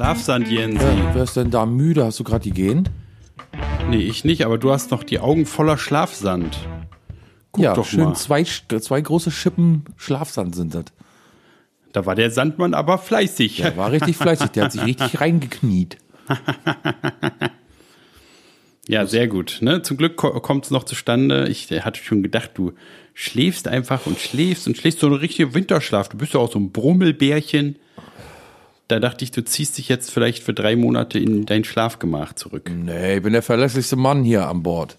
Schlafsand, Jensi. Wer, wer ist denn da müde? Hast du gerade die gehen? Nee, ich nicht, aber du hast noch die Augen voller Schlafsand. Guck ja, doch schön mal. zwei, zwei große Schippen Schlafsand sind das. Da war der Sandmann aber fleißig. Der war richtig fleißig, der hat sich richtig reingekniet. Ja, sehr gut. Ne? Zum Glück kommt es noch zustande. Ich hatte schon gedacht, du schläfst einfach und schläfst und schläfst so einen richtigen Winterschlaf. Du bist ja auch so ein Brummelbärchen. Da dachte ich, du ziehst dich jetzt vielleicht für drei Monate in dein Schlafgemach zurück. Nee, ich bin der verlässlichste Mann hier an Bord.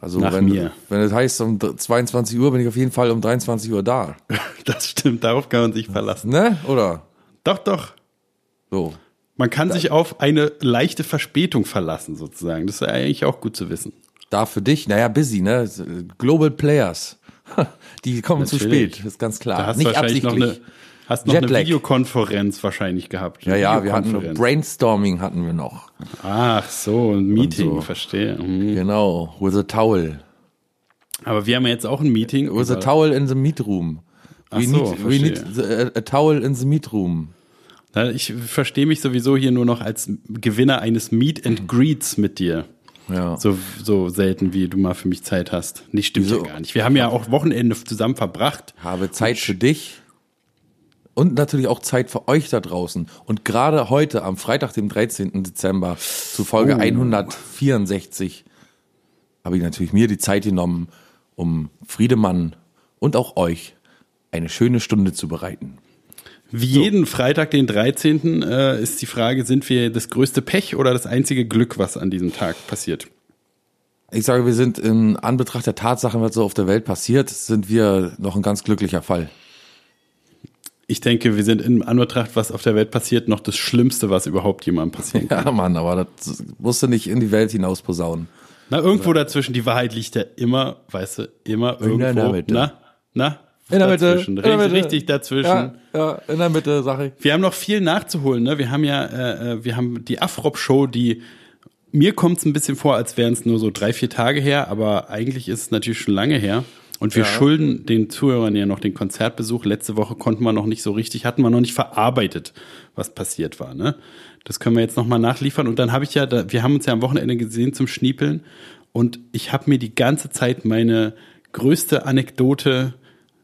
Also Nach wenn, mir. wenn es heißt, um 22 Uhr bin ich auf jeden Fall um 23 Uhr da. Das stimmt, darauf kann man sich verlassen. Ne? Oder? Doch, doch. So. Man kann sich auf eine leichte Verspätung verlassen, sozusagen. Das ist eigentlich auch gut zu wissen. Da für dich, naja, busy, ne? Global Players. Die kommen zu Natürlich. spät, ist ganz klar. Da hast Nicht wahrscheinlich noch absichtlich. eine, hast noch eine Jetlag. Videokonferenz wahrscheinlich gehabt. ja, Eine ja, wir hatten. Brainstorming hatten wir noch. Ach so, ein Meeting, so. verstehe. Mhm. Genau, with a towel. Aber wir haben ja jetzt auch ein Meeting. With a towel in the meat room. We so, need, we need the, a, towel in the meat room. Ich verstehe mich sowieso hier nur noch als Gewinner eines Meet and Greets mit dir. Ja. So, so selten, wie du mal für mich Zeit hast. Nee, stimmt Wieso? ja gar nicht. Wir haben ja auch Wochenende zusammen verbracht. Habe Zeit für dich und natürlich auch Zeit für euch da draußen. Und gerade heute, am Freitag, dem 13. Dezember, zu Folge Oh. 164, habe ich natürlich mir die Zeit genommen, um Friedemann und auch euch eine schöne Stunde zu bereiten. Wie jeden Freitag, den 13. Äh, ist die Frage, sind wir das größte Pech oder das einzige Glück, was an diesem Tag passiert? Ich sage, wir sind in Anbetracht der Tatsachen, was so auf der Welt passiert, sind wir noch ein ganz glücklicher Fall. Ich denke, wir sind in Anbetracht, was auf der Welt passiert, noch das Schlimmste, was überhaupt jemandem passieren kann. Ja, Mann, aber das musst du nicht in die Welt hinaus posaunen. Na, irgendwo dazwischen, die Wahrheit liegt ja immer, weißt du, immer irgendwo. der Mitte. Na, na, In der Mitte. dazwischen. In der Richtig, Mitte. richtig dazwischen. Ja, ja, in der Mitte, sag ich. Wir haben noch viel nachzuholen. Ne? Wir haben ja, äh, äh, wir haben die Afrop-Show, die mir kommt es ein bisschen vor, als wären es nur so drei, vier Tage her, aber eigentlich ist es natürlich schon lange her. Und wir schulden den Zuhörern ja noch den Konzertbesuch. Letzte Woche konnten wir noch nicht so richtig, hatten wir noch nicht verarbeitet, was passiert war. Ne? Das können wir jetzt nochmal nachliefern. Und dann habe ich ja, da, wir haben uns ja am Wochenende gesehen zum Schniepeln. Und ich habe mir die ganze Zeit meine größte Anekdote,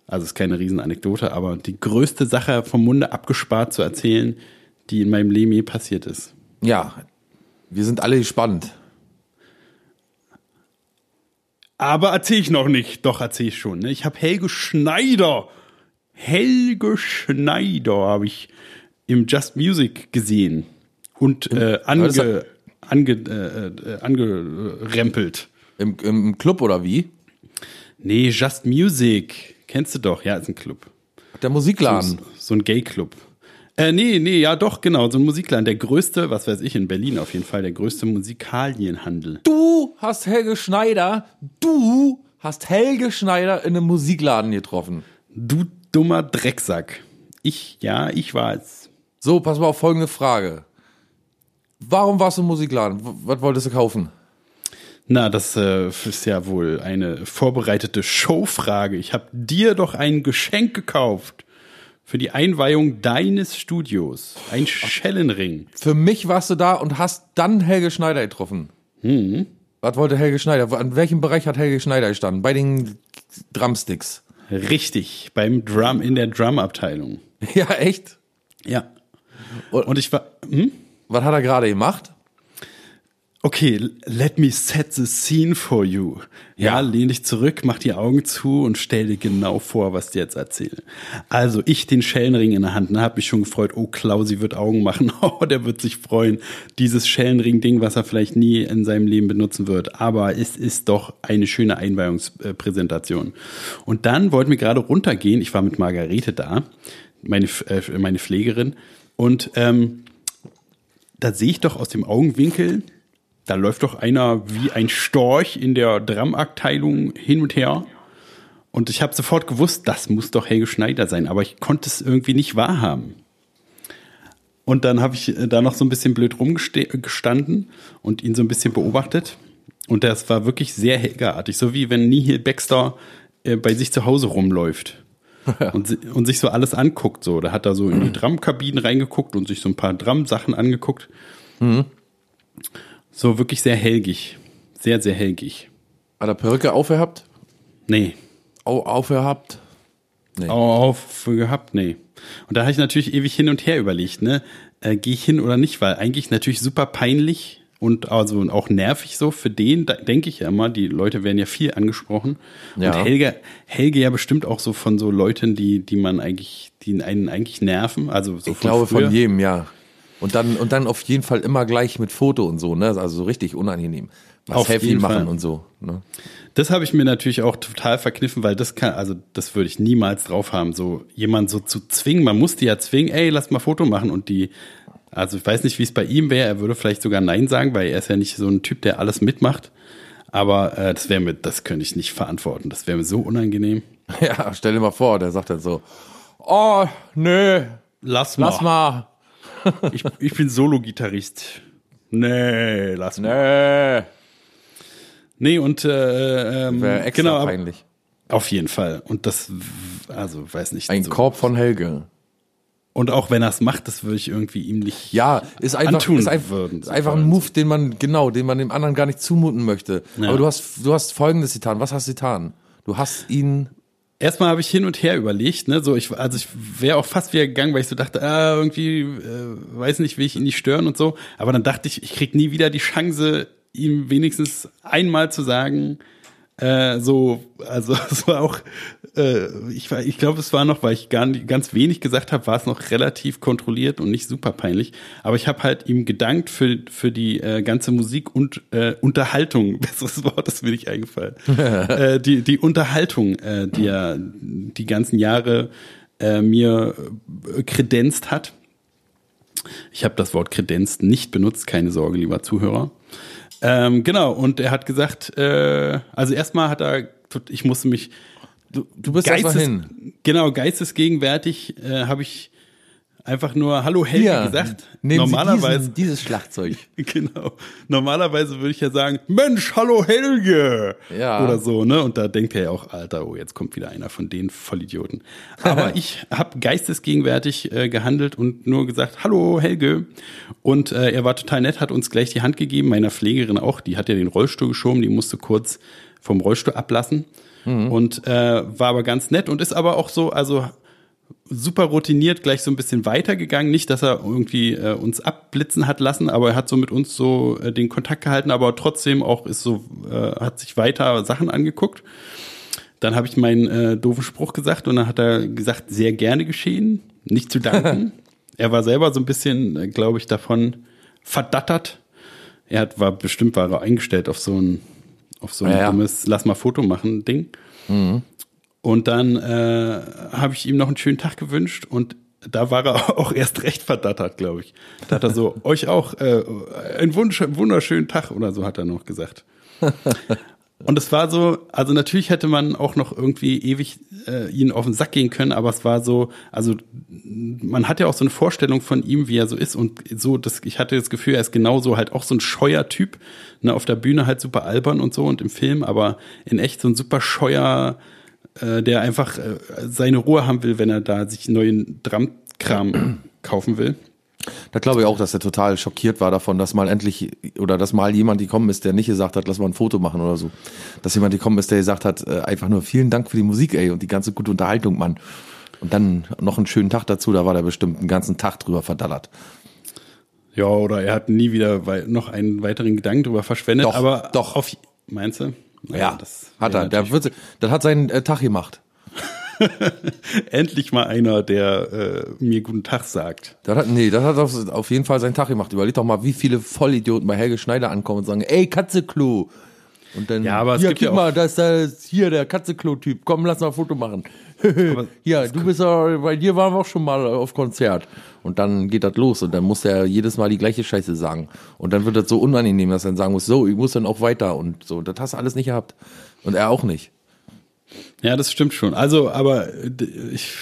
also es ist keine Riesenanekdote, aber die größte Sache vom Munde abgespart zu erzählen, die in meinem Leben je passiert ist. Ja, wir sind alle gespannt. Aber erzähle ich noch nicht. Doch, erzähle ich schon. Ne? Ich habe Helge Schneider. Helge Schneider habe ich im Just Music gesehen. Und äh, ange, ange, äh, äh, angerempelt. Im, Im Club oder wie? Nee, Just Music. Kennst du doch. Ja, ist ein Club. Der Musikladen. So ein Gay-Club. Äh, nee, nee, ja doch, genau, so ein Musikladen. Der größte, was weiß ich, in Berlin auf jeden Fall, der größte Musikalienhandel. Du hast Helge Schneider, du hast Helge Schneider in einem Musikladen getroffen. Du dummer Drecksack. Ich, ja, ich war es. So, pass mal auf folgende Frage. Warum warst du im Musikladen? Was wolltest du kaufen? Na, das äh, ist ja wohl eine vorbereitete Showfrage. Ich habe dir doch ein Geschenk gekauft für die Einweihung deines Studios. Ein Schellenring. Für mich warst du da und hast dann Helge Schneider getroffen. Was wollte Helge Schneider? An welchem Bereich hat Helge Schneider gestanden? Bei den Drumsticks. Richtig, beim Drum, in der Drum-Abteilung. Ja, echt? Ja. Und- Und ich war, hm? Was hat er gerade gemacht? Okay, let me set the scene for you. Ja, Ja. lehn dich zurück, mach die Augen zu und stell dir genau vor, was ich dir jetzt erzähle. Also, ich den Schellenring in der Hand, ne, hab mich schon gefreut, oh, Klausi wird Augen machen, oh, der wird sich freuen. Dieses Schellenring-Ding, was er vielleicht nie in seinem Leben benutzen wird. Aber es ist doch eine schöne Einweihungspräsentation. Und dann wollten wir gerade runtergehen, ich war mit Margarete da, meine, äh, meine Pflegerin, und ähm, da sehe ich doch aus dem Augenwinkel, da läuft doch einer wie ein Storch in der Dramabteilung hin und her. Und ich habe sofort gewusst, das muss doch Helge Schneider sein, aber ich konnte es irgendwie nicht wahrhaben. Und dann habe ich äh, da noch so ein bisschen blöd rumgestanden und ihn so ein bisschen beobachtet. Und das war wirklich sehr Helgeartig, so wie wenn Nihil Baxter äh, bei sich zu Hause rumläuft. und, und sich so alles anguckt. So, da hat er so in die Drumkabinen reingeguckt und sich so ein paar Drum-Sachen angeguckt. So wirklich sehr helgig. Sehr, sehr helgig. Hat er Perücke aufgehabt? Nee. Au, aufgehabt? Nee. Auf gehabt, nee. Und da habe ich natürlich ewig hin und her überlegt, ne? Äh, Gehe ich hin oder nicht, weil eigentlich natürlich super peinlich und also auch nervig so für den, da denke ich ja immer, die Leute werden ja viel angesprochen. Ja. Und Helge, Helge ja bestimmt auch so von so Leuten, die, die man eigentlich, die einen eigentlich nerven. Also so Ich glaube früher. von jedem, ja. Und dann, und dann auf jeden Fall immer gleich mit Foto und so, ne? Also so richtig unangenehm. Was Auf jeden machen Fall. und so. Ne? Das habe ich mir natürlich auch total verkniffen, weil das kann, also das würde ich niemals drauf haben, so jemand so zu zwingen. Man muss die ja zwingen, ey, lass mal Foto machen und die, also ich weiß nicht, wie es bei ihm wäre. Er würde vielleicht sogar Nein sagen, weil er ist ja nicht so ein Typ, der alles mitmacht. Aber äh, das wäre mir, das könnte ich nicht verantworten. Das wäre mir so unangenehm. Ja, stell dir mal vor, der sagt dann so, oh, nö, Lass lass mal. Ich, ich bin Solo-Gitarrist. Nee, lass mal. Nö. Nee, und äh, ähm, Wäre extra genau, peinlich. auf jeden Fall. Und das, also weiß nicht. Ein so. Korb von Helge. Und auch wenn er es macht, das würde ich irgendwie ihm nicht. Ja, ist einfach, Antun ist einfach, würden, ist einfach ein Move, den man, genau, den man dem anderen gar nicht zumuten möchte. Ja. Aber du hast, du hast Folgendes getan. Was hast du getan? Du hast ihn, Erstmal habe ich hin und her überlegt, ne, so ich, also ich wäre auch fast wieder gegangen, weil ich so dachte, ah, irgendwie, äh, weiß nicht, will ich ihn nicht stören und so. Aber dann dachte ich, ich krieg nie wieder die Chance, ihm wenigstens einmal zu sagen, äh, so, also es war auch, äh, ich, war- ich glaube, es war noch, weil ich gar ganz wenig gesagt habe, war es noch relativ kontrolliert und nicht super peinlich. Aber ich habe halt ihm gedankt für, für die äh, ganze Musik und äh, Unterhaltung, besseres Wort ist mir nicht eingefallen. äh, die, die Unterhaltung, äh, die er die ganzen Jahre äh, mir äh, kredenzt hat. Ich habe das Wort kredenzt nicht benutzt, keine Sorge, lieber Zuhörer. Ähm, genau, und er hat gesagt, äh, also erstmal hat er, ich musste mich du, du bist Geistes, hin. genau, geistesgegenwärtig äh, habe ich einfach nur Hallo Helge Hier, gesagt. Normalerweise, diesen, dieses Schlagzeug. genau. Normalerweise würde ich ja sagen, Mensch, hallo Helge. Ja. Oder so, ne? Und da denkt er ja auch, Alter, oh, jetzt kommt wieder einer von den Vollidioten. Aber ich habe geistesgegenwärtig äh, gehandelt und nur gesagt, hallo Helge. Und äh, er war total nett, hat uns gleich die Hand gegeben, meiner Pflegerin auch, die hat ja den Rollstuhl geschoben, die musste kurz vom Rollstuhl ablassen. Und äh, war aber ganz nett und ist aber auch so, also super routiniert gleich so ein bisschen weitergegangen. Nicht, dass er irgendwie äh, uns abblitzen hat lassen, aber er hat so mit uns so äh, den Kontakt gehalten, aber trotzdem auch ist so, äh, hat sich weiter Sachen angeguckt. Dann habe ich meinen äh, doofen Spruch gesagt und dann hat er gesagt, sehr gerne geschehen, nicht zu danken. er war selber so ein bisschen, äh, glaube ich, davon verdattert. Er hat, war bestimmt war er eingestellt auf so ein, auf so ein Ja, ja. dummes Lass mal Foto machen Ding. Und dann äh, habe ich ihm noch einen schönen Tag gewünscht und da war er auch erst recht verdattert, glaube ich. Da hat er so, euch auch äh, einen Wunsch, wunderschönen Tag oder so hat er noch gesagt. Und es war so, also natürlich hätte man auch noch irgendwie ewig äh, ihn auf den Sack gehen können, aber es war so, also man hat ja auch so eine Vorstellung von ihm, wie er so ist und so, das, ich hatte das Gefühl, er ist genauso halt auch so ein scheuer Typ, ne, auf der Bühne halt super albern und so und im Film, aber in echt so ein super scheuer, äh, der einfach äh, seine Ruhe haben will, wenn er da sich neuen Drumkram kaufen will. Da glaube ich auch, dass er total schockiert war davon, dass mal endlich oder dass mal jemand gekommen ist, der nicht gesagt hat, lass mal ein Foto machen oder so. Dass jemand gekommen ist, der gesagt hat, äh, einfach nur vielen Dank für die Musik, ey, und die ganze gute Unterhaltung, Mann. Und dann noch einen schönen Tag dazu, da war der bestimmt einen ganzen Tag drüber verdallert. Ja, oder er hat nie wieder noch einen weiteren Gedanken drüber verschwendet, Doch, aber doch. auf meinst du? Ja, das hat er. Der, wird, das hat seinen äh, Tag gemacht. endlich mal einer, der äh, mir guten Tag sagt. Das hat, nee, das hat auf, jeden Fall seinen Tag gemacht. Überleg doch mal, wie viele Vollidioten bei Helge Schneider ankommen und sagen, ey, Katzeklo. Und dann, Ja, aber es hier, gibt guck ja mal, da ist der, hier der Katzeklo-Typ. Komm, lass mal ein Foto machen. ja, du bist ja, bei dir waren wir auch schon mal auf Konzert. Und dann geht das los und dann muss er jedes Mal die gleiche Scheiße sagen. Und dann wird das so unangenehm, dass er dann sagen muss, so, ich muss dann auch weiter und so. Das hast du alles nicht gehabt. Und er auch nicht. Ja, das stimmt schon. Also, aber ich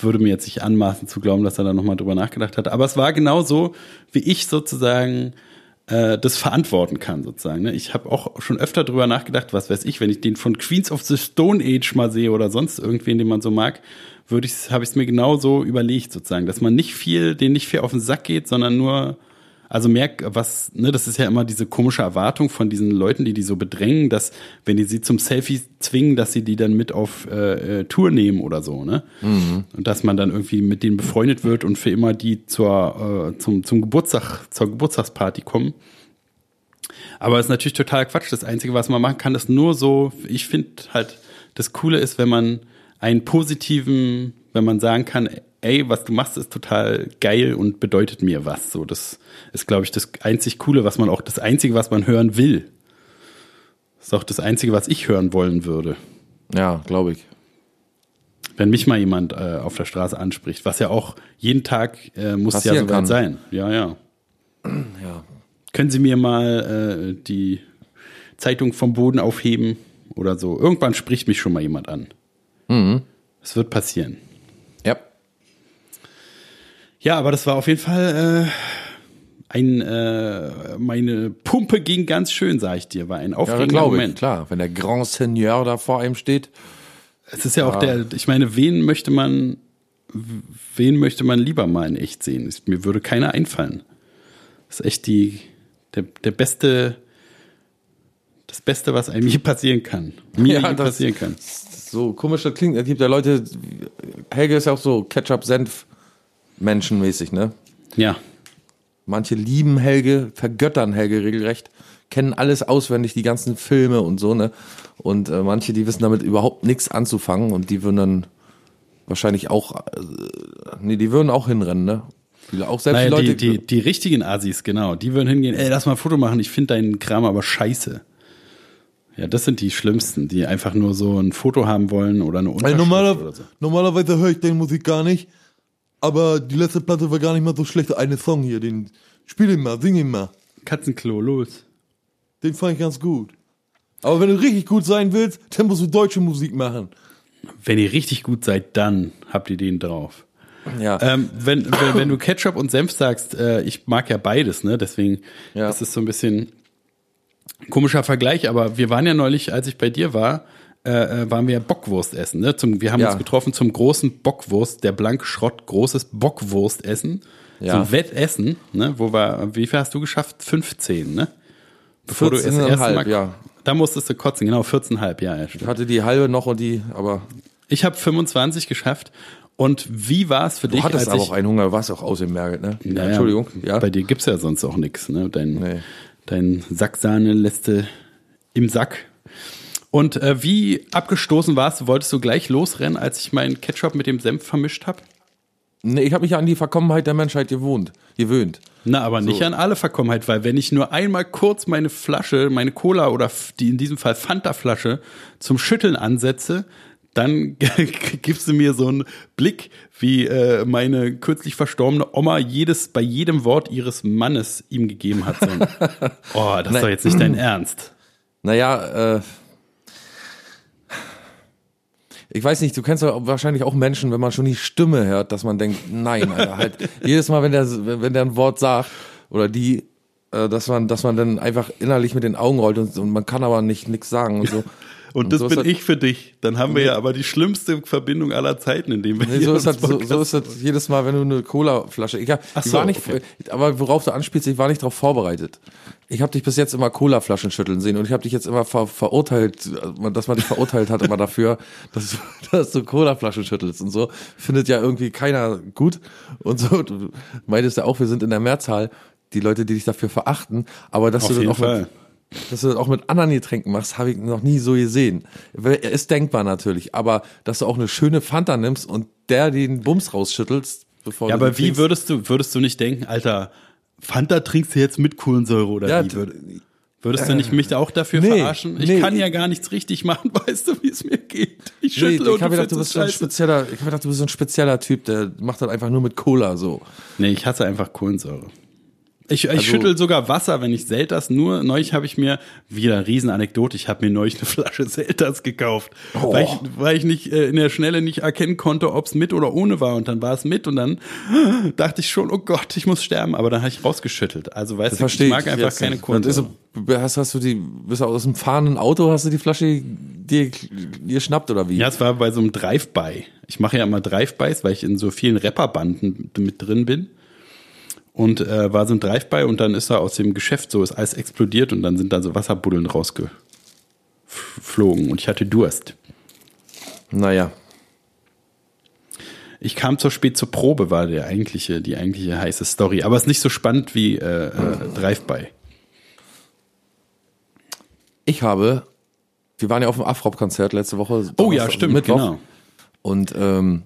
würde mir jetzt nicht anmaßen zu glauben, dass er da nochmal drüber nachgedacht hat. Aber es war genau so, wie ich sozusagen äh, das verantworten kann, sozusagen. Ne? Ich habe auch schon öfter drüber nachgedacht, was weiß ich, wenn ich den von Queens of the Stone Age mal sehe oder sonst irgendwen, den man so mag, würde ich, habe ich es mir genau so überlegt, sozusagen, dass man nicht viel, den nicht viel auf den Sack geht, sondern nur also merk, was, ne, das ist ja immer diese komische Erwartung von diesen Leuten, die die so bedrängen, dass wenn die sie zum Selfie zwingen, dass sie die dann mit auf äh, äh, Tour nehmen oder so, ne? Mhm. Und dass man dann irgendwie mit denen befreundet wird und für immer die zur äh, zum zum Geburtstag zur Geburtstagsparty kommen. Aber es ist natürlich total Quatsch. Das Einzige, was man machen kann, ist nur so. Ich finde halt, das Coole ist, wenn man einen positiven, wenn man sagen kann, ey, was du machst, ist total geil und bedeutet mir was. So, das ist, glaube ich, das einzig Coole, was man auch, das Einzige, was man hören will. Das ist auch das Einzige, was ich hören wollen würde. Ja, glaube ich. Wenn mich mal jemand äh, auf der Straße anspricht, was ja auch jeden Tag äh, muss Passieren ja soweit kann. sein. Ja, ja. Ja. Können Sie mir mal äh, die Zeitung vom Boden aufheben oder so? Irgendwann spricht mich schon mal jemand an. Mhm. Es wird passieren. Ja, aber das war auf jeden Fall äh, ein, äh, meine Pumpe ging ganz schön, sag ich dir, war ein aufregender ja, Moment. Ich, klar, wenn der Grand Seigneur da vor einem steht. Es ist ja auch der, ich meine, wen möchte man, wen möchte man lieber mal in echt sehen? Mir würde keiner einfallen. Das ist echt die, der, der beste, das Beste, was einem je passieren kann. Mir ja, passieren kann. So komisch das klingt. Es gibt ja Leute, Helge ist ja auch so Ketchup-Senf menschenmäßig, ne? Ja. Manche lieben Helge, vergöttern Helge regelrecht, kennen alles auswendig, die ganzen Filme und so, ne? Und äh, manche, die wissen damit überhaupt nichts anzufangen und die würden dann wahrscheinlich auch, äh, nee, die würden auch hinrennen, ne? Auch selbst naja, Leute, die, die, die richtigen Asis, genau, die würden hingehen, ey, lass mal ein Foto machen, ich finde deinen Kram aber scheiße. Ja, das sind die Schlimmsten, die einfach nur so ein Foto haben wollen oder eine Unterschrift also normaler, so. Normalerweise höre ich deine Musik gar nicht. Aber die letzte Platte war gar nicht mal so schlecht. Eine Song hier, den spiel ihn mal, sing ihn mal. Katzenklo, los. Den fand ich ganz gut. Aber wenn du richtig gut sein willst, dann musst du deutsche Musik machen. Wenn ihr richtig gut seid, dann habt ihr den drauf. Ja. Ähm, wenn, wenn, wenn, du Ketchup und Senf sagst, äh, ich mag ja beides, ne? Deswegen ja. ist es so ein bisschen komischer Vergleich, aber wir waren ja neulich, als ich bei dir war, äh, äh, waren wir Bockwurst essen. Ne? Zum, wir haben ja. uns getroffen zum großen Bockwurst, der blanke Schrott, großes Bockwurst essen. Ja. Zum Wettessen, ne? wo wir, wie viel hast du geschafft? 15, ne? Bevor 14 du das erste halb, Mal, ja. Da musstest du kotzen, genau, 14,5, ja. ja ich hatte die halbe noch und die, aber. Ich habe 25 geschafft. Und wie war es für du dich? Du hattest aber auch einen Hunger, warst auch ausgemergelt, ne? Ja, Entschuldigung. Ja. Bei dir gibt's ja sonst auch nichts, ne? Dein, nee. dein Sacksahne lässt du im Sack und äh, wie abgestoßen warst du? Wolltest du gleich losrennen, als ich meinen Ketchup mit dem Senf vermischt habe? Nee, ich habe mich ja an die Verkommenheit der Menschheit gewohnt, gewöhnt. Na, aber so. nicht an alle Verkommenheit, weil wenn ich nur einmal kurz meine Flasche, meine Cola oder die in diesem Fall Fanta-Flasche zum Schütteln ansetze, dann gibst du mir so einen Blick, wie äh, meine kürzlich verstorbene Oma jedes bei jedem Wort ihres Mannes ihm gegeben hat. So ein, oh, das ist doch jetzt nicht dein Ernst. Naja, äh, ich weiß nicht, du kennst ja wahrscheinlich auch Menschen, wenn man schon die Stimme hört, dass man denkt, nein, Alter, halt jedes Mal, wenn der, wenn der ein Wort sagt oder die, äh, dass man, dass man dann einfach innerlich mit den Augen rollt und, und man kann aber nicht nichts sagen und so. Und, und das so bin halt, ich für dich. Dann haben wir ja aber die schlimmste Verbindung aller Zeiten, in dem wir nee, so ist das, so, so, ist das jedes Mal, wenn du eine Cola-Flasche. Ich, hab, Ach so, war nicht, okay. aber worauf du anspielst, ich war nicht darauf vorbereitet. Ich habe dich bis jetzt immer Cola-Flaschen schütteln sehen und ich habe dich jetzt immer ver verurteilt, dass man dich verurteilt hat immer dafür, dass du, dass du Cola-Flaschen schüttelst und so. Findet ja irgendwie keiner gut und so. Du meintest ja auch, wir sind in der Mehrzahl, die Leute, die dich dafür verachten, aber dass Auf du dann auch Fall. Mit, dass du das auch mit anderen Getränken machst, habe ich noch nie so gesehen. Ist denkbar natürlich, aber dass du auch eine schöne Fanta nimmst und der den Bums rausschüttelst, bevor ja, du aber wie würdest du würdest du nicht denken, Alter, Fanta trinkst du jetzt mit Kohlensäure oder ja, wie? Würdest du nicht mich da auch dafür nee, verarschen? Ich nee, kann ja gar nichts richtig machen, weißt du, wie es mir geht? Ich schüttle nee, ich habe gedacht, du bist so ein spezieller, ich habe gedacht, du bist so ein spezieller Typ, der macht das einfach nur mit Cola so. Nee, ich hasse einfach Kohlensäure. Ich, ich Also- schüttel sogar Wasser, wenn ich Selters nur. Neulich habe ich mir, wieder eine Riesenanekdote, ich habe mir neulich eine Flasche Selters gekauft, Oh. weil, ich, weil ich nicht äh, in der Schnelle nicht erkennen konnte, ob es mit oder ohne war. Und dann war es mit und dann dachte ich schon, oh Gott, ich muss sterben. Aber dann habe ich rausgeschüttelt. Also weißt Das du, ich mag einfach jetzt keine so- Hast, hast du die, bist du aus dem fahrenden Auto, hast du die Flasche dir, dir schnappt oder wie? Ja, es war bei so einem Drive-By. Ich mache ja immer Drive-Bys, weil ich in so vielen Rapperbanden mit drin bin. Und äh, war so ein Drive-By und dann ist da aus dem Geschäft so, ist alles explodiert und dann sind da so Wasserbuddeln rausgeflogen und ich hatte Durst. Naja. Ich kam zu spät zur Probe, war der eigentliche, die eigentliche heiße Story. Aber es ist nicht so spannend wie äh, äh, Drive-By. Ich habe, wir waren ja auf dem Afrop-Konzert letzte Woche. Oh ja, stimmt, Mittwoch. genau. Und ähm,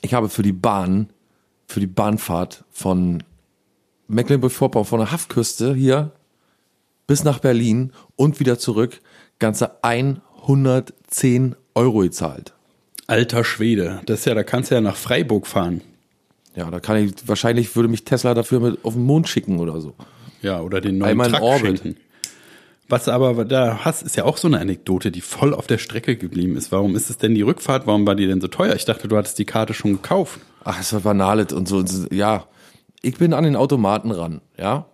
ich habe für die Bahn, für die Bahnfahrt von Mecklenburg-Vorpommern, von der Haftküste hier bis nach Berlin und wieder zurück, ganze 110 Euro gezahlt. Alter Schwede. Das ist ja, da kannst du ja nach Freiburg fahren. Ja, da kann ich, wahrscheinlich würde mich Tesla dafür mit auf den Mond schicken oder so. Ja, oder den neuen Einmal in Truck Orbit. schenken. Was aber da hast, ist ja auch so eine Anekdote, die voll auf der Strecke geblieben ist. Warum ist es denn die Rückfahrt? Warum war die denn so teuer? Ich dachte, du hattest die Karte schon gekauft. Ach, es war banales und so. Ja, ich bin an den Automaten ran, ja.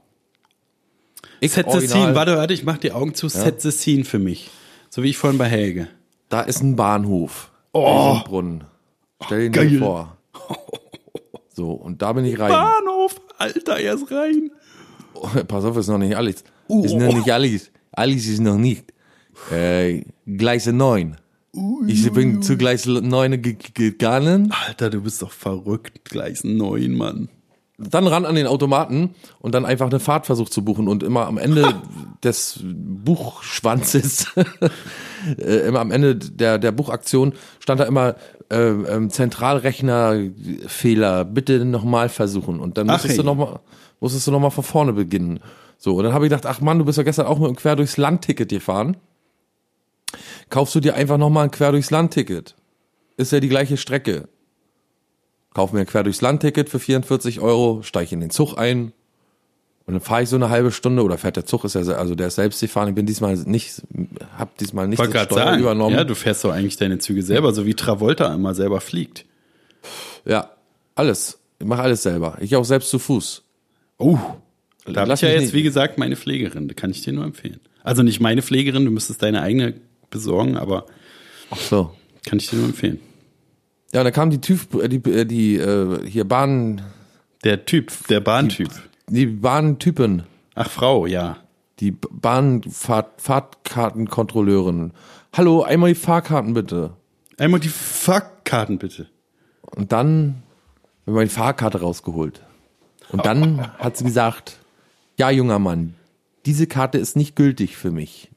Ich Set the original- scene. Warte, warte, ich mach die Augen zu. Set the scene für mich. So wie ich vorhin bei Helge. Da ist ein Bahnhof. Oh. Brunnen. Stell dir geil. den vor. So, und da bin ich rein. Bahnhof, Alter, erst rein. Pass auf, ist noch nicht alles. Uh. Ist noch nicht alles. Alles ist noch nicht. Äh, Gleise 9. Ich bin zu Gleis 9 ge- gegangen. Alter, du bist doch verrückt. Gleis neun, Mann. Dann ran an den Automaten und dann einfach eine Fahrt versucht zu buchen und immer am Ende des Buchschwanzes, äh, immer am Ende der, der Buchaktion stand da immer äh, ähm, Zentralrechnerfehler, bitte nochmal versuchen und dann Ach, musstest du hey. noch mal, musstest du noch mal von vorne beginnen. So, und dann habe ich gedacht, ach Mann, du bist ja gestern auch mit einem Quer durchs Land-Ticket gefahren. Kaufst du dir einfach nochmal ein Quer durchs Land-Ticket. Ist ja die gleiche Strecke. Kauf mir ein Quer durchs Land-Ticket für 44 Euro, steige in den Zug ein und dann fahre ich so eine halbe Stunde oder fährt der Zug, ist ja, also der ist selbst gefahren. Ich bin diesmal nicht, hab diesmal nicht Wollte das Steuer sagen. übernommen. Ja, du fährst doch eigentlich deine Züge selber, so wie Travolta immer selber fliegt. Ja, alles. Ich mache alles selber. Ich auch selbst zu Fuß. Oh, da habe ich ja jetzt, nicht- wie gesagt, meine Pflegerin. Da kann ich dir nur empfehlen. Also nicht meine Pflegerin, du müsstest deine eigene besorgen, aber Ach so. kann ich dir nur empfehlen. Ja, dann kam die Typ, äh, die, äh, die äh, hier Bahn, Der Typ, der Bahntyp. die Bahntypen, Ach, Frau, ja. die Bahnfahrt, Fahrtkartenkontrolleurin. Hallo, einmal die Fahrkarten bitte. Einmal die Fahrkarten bitte. Und dann haben wir die Fahrkarte rausgeholt. Und dann hat sie gesagt, ja, junger Mann, diese Karte ist nicht gültig für mich.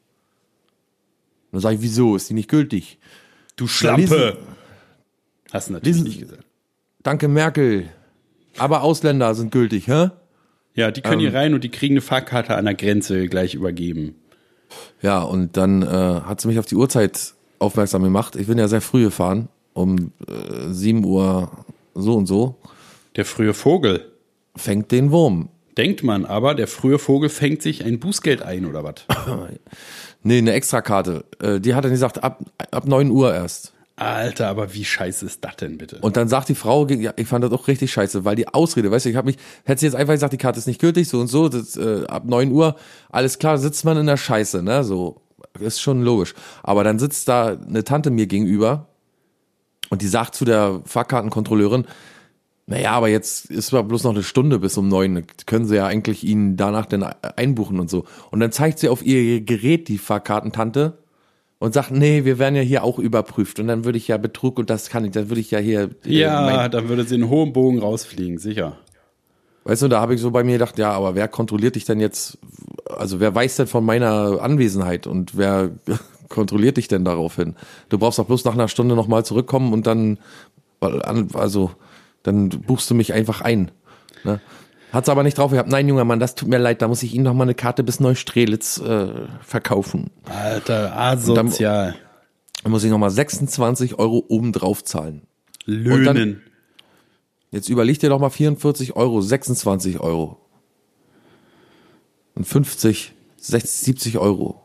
Dann sage ich, wieso ist die nicht gültig? Du Schlampe. Hast du natürlich Lesen- nicht gesagt. Danke, Merkel. Aber Ausländer sind gültig, hä? Ja, die können hier Ähm. rein und die kriegen eine Fahrkarte an der Grenze gleich übergeben. Ja, und dann äh, hat sie mich auf die Uhrzeit aufmerksam gemacht. Ich bin ja sehr früh gefahren, um äh, 7 Uhr so und so. Der frühe Vogel. Fängt den Wurm. Denkt man aber, der frühe Vogel fängt sich ein Bußgeld ein oder was? Nee, eine Extrakarte. Äh, die hat dann gesagt, ab, ab 9 Uhr erst. Alter, aber wie scheiße ist das denn bitte? Und dann sagt die Frau, ja, ich fand das auch richtig scheiße, weil die Ausrede, weißt du, ich habe mich, hätte sie jetzt einfach gesagt, die Karte ist nicht gültig, so und so, das, äh, ab 9 Uhr, alles klar, sitzt man in der Scheiße, ne, so, ist schon logisch. Aber dann sitzt da eine Tante mir gegenüber und die sagt zu der Fahrkartenkontrolleurin, naja, aber jetzt ist aber bloß noch eine Stunde bis um neun. Können sie ja eigentlich ihnen danach dann einbuchen und so. Und dann zeigt sie auf ihr Gerät die Fahrkartentante und sagt, nee, wir werden ja hier auch überprüft. Und dann würde ich ja Betrug und das kann ich, dann würde ich ja hier. äh, ja, mein- dann würde sie in hohem Bogen rausfliegen, sicher. Weißt du, da habe ich so bei mir gedacht, ja, aber wer kontrolliert dich denn jetzt? Also wer weiß denn von meiner Anwesenheit und wer kontrolliert dich denn daraufhin? Du brauchst doch bloß nach einer Stunde nochmal zurückkommen und dann, also, dann buchst du mich einfach ein. Ne? Hat's aber nicht drauf gehabt. Nein, junger Mann, das tut mir leid, da muss ich Ihnen noch mal eine Karte bis Neustrelitz äh, verkaufen. Alter, asozial. Da muss ich noch mal 26 Euro obendrauf zahlen. Löhnen. Jetzt überleg dir doch mal 44 Euro, 26 Euro. Und 50, 60, 70 Euro.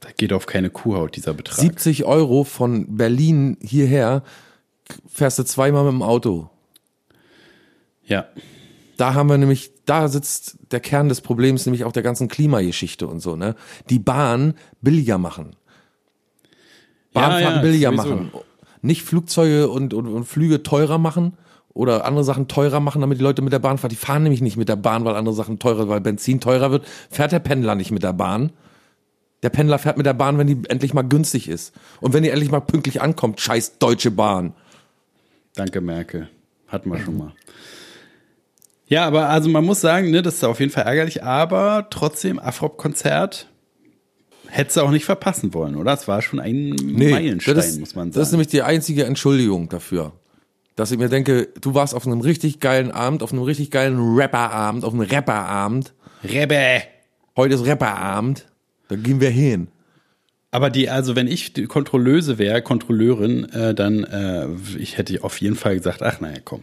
Da geht auf keine Kuhhaut dieser Betrag. 70 Euro von Berlin hierher fährst du zweimal mit dem Auto. ja. Da haben wir nämlich, da sitzt der Kern des Problems, nämlich auch der ganzen Klimageschichte und so, ne? Die Bahn billiger machen. Bahnfahrten ja, billiger sowieso. machen. Nicht Flugzeuge und, und, und Flüge teurer machen oder andere Sachen teurer machen, damit die Leute mit der Bahn fahren. Die fahren nämlich nicht mit der Bahn, weil andere Sachen teurer, weil Benzin teurer wird. Fährt der Pendler nicht mit der Bahn. Der Pendler fährt mit der Bahn, wenn die endlich mal günstig ist. Und wenn die endlich mal pünktlich ankommt, scheiß Deutsche Bahn. Danke, Merkel. Hatten wir schon mal. Ja, aber also man muss sagen, ne, das ist auf jeden Fall ärgerlich, aber trotzdem, Afrop-Konzert hättest du auch nicht verpassen wollen, oder? Es war schon ein Meilenstein, das ist, muss man sagen. Das ist nämlich die einzige Entschuldigung dafür. Dass ich mir denke, du warst auf einem richtig geilen Abend, auf einem richtig geilen Rapperabend, auf einem Rapperabend. Rebbe! Heute ist Rapperabend. Da gehen wir hin. Aber die, also wenn ich die Kontrolleuse wäre, Kontrolleurin, äh, dann äh, ich hätte auf jeden Fall gesagt, ach naja, komm.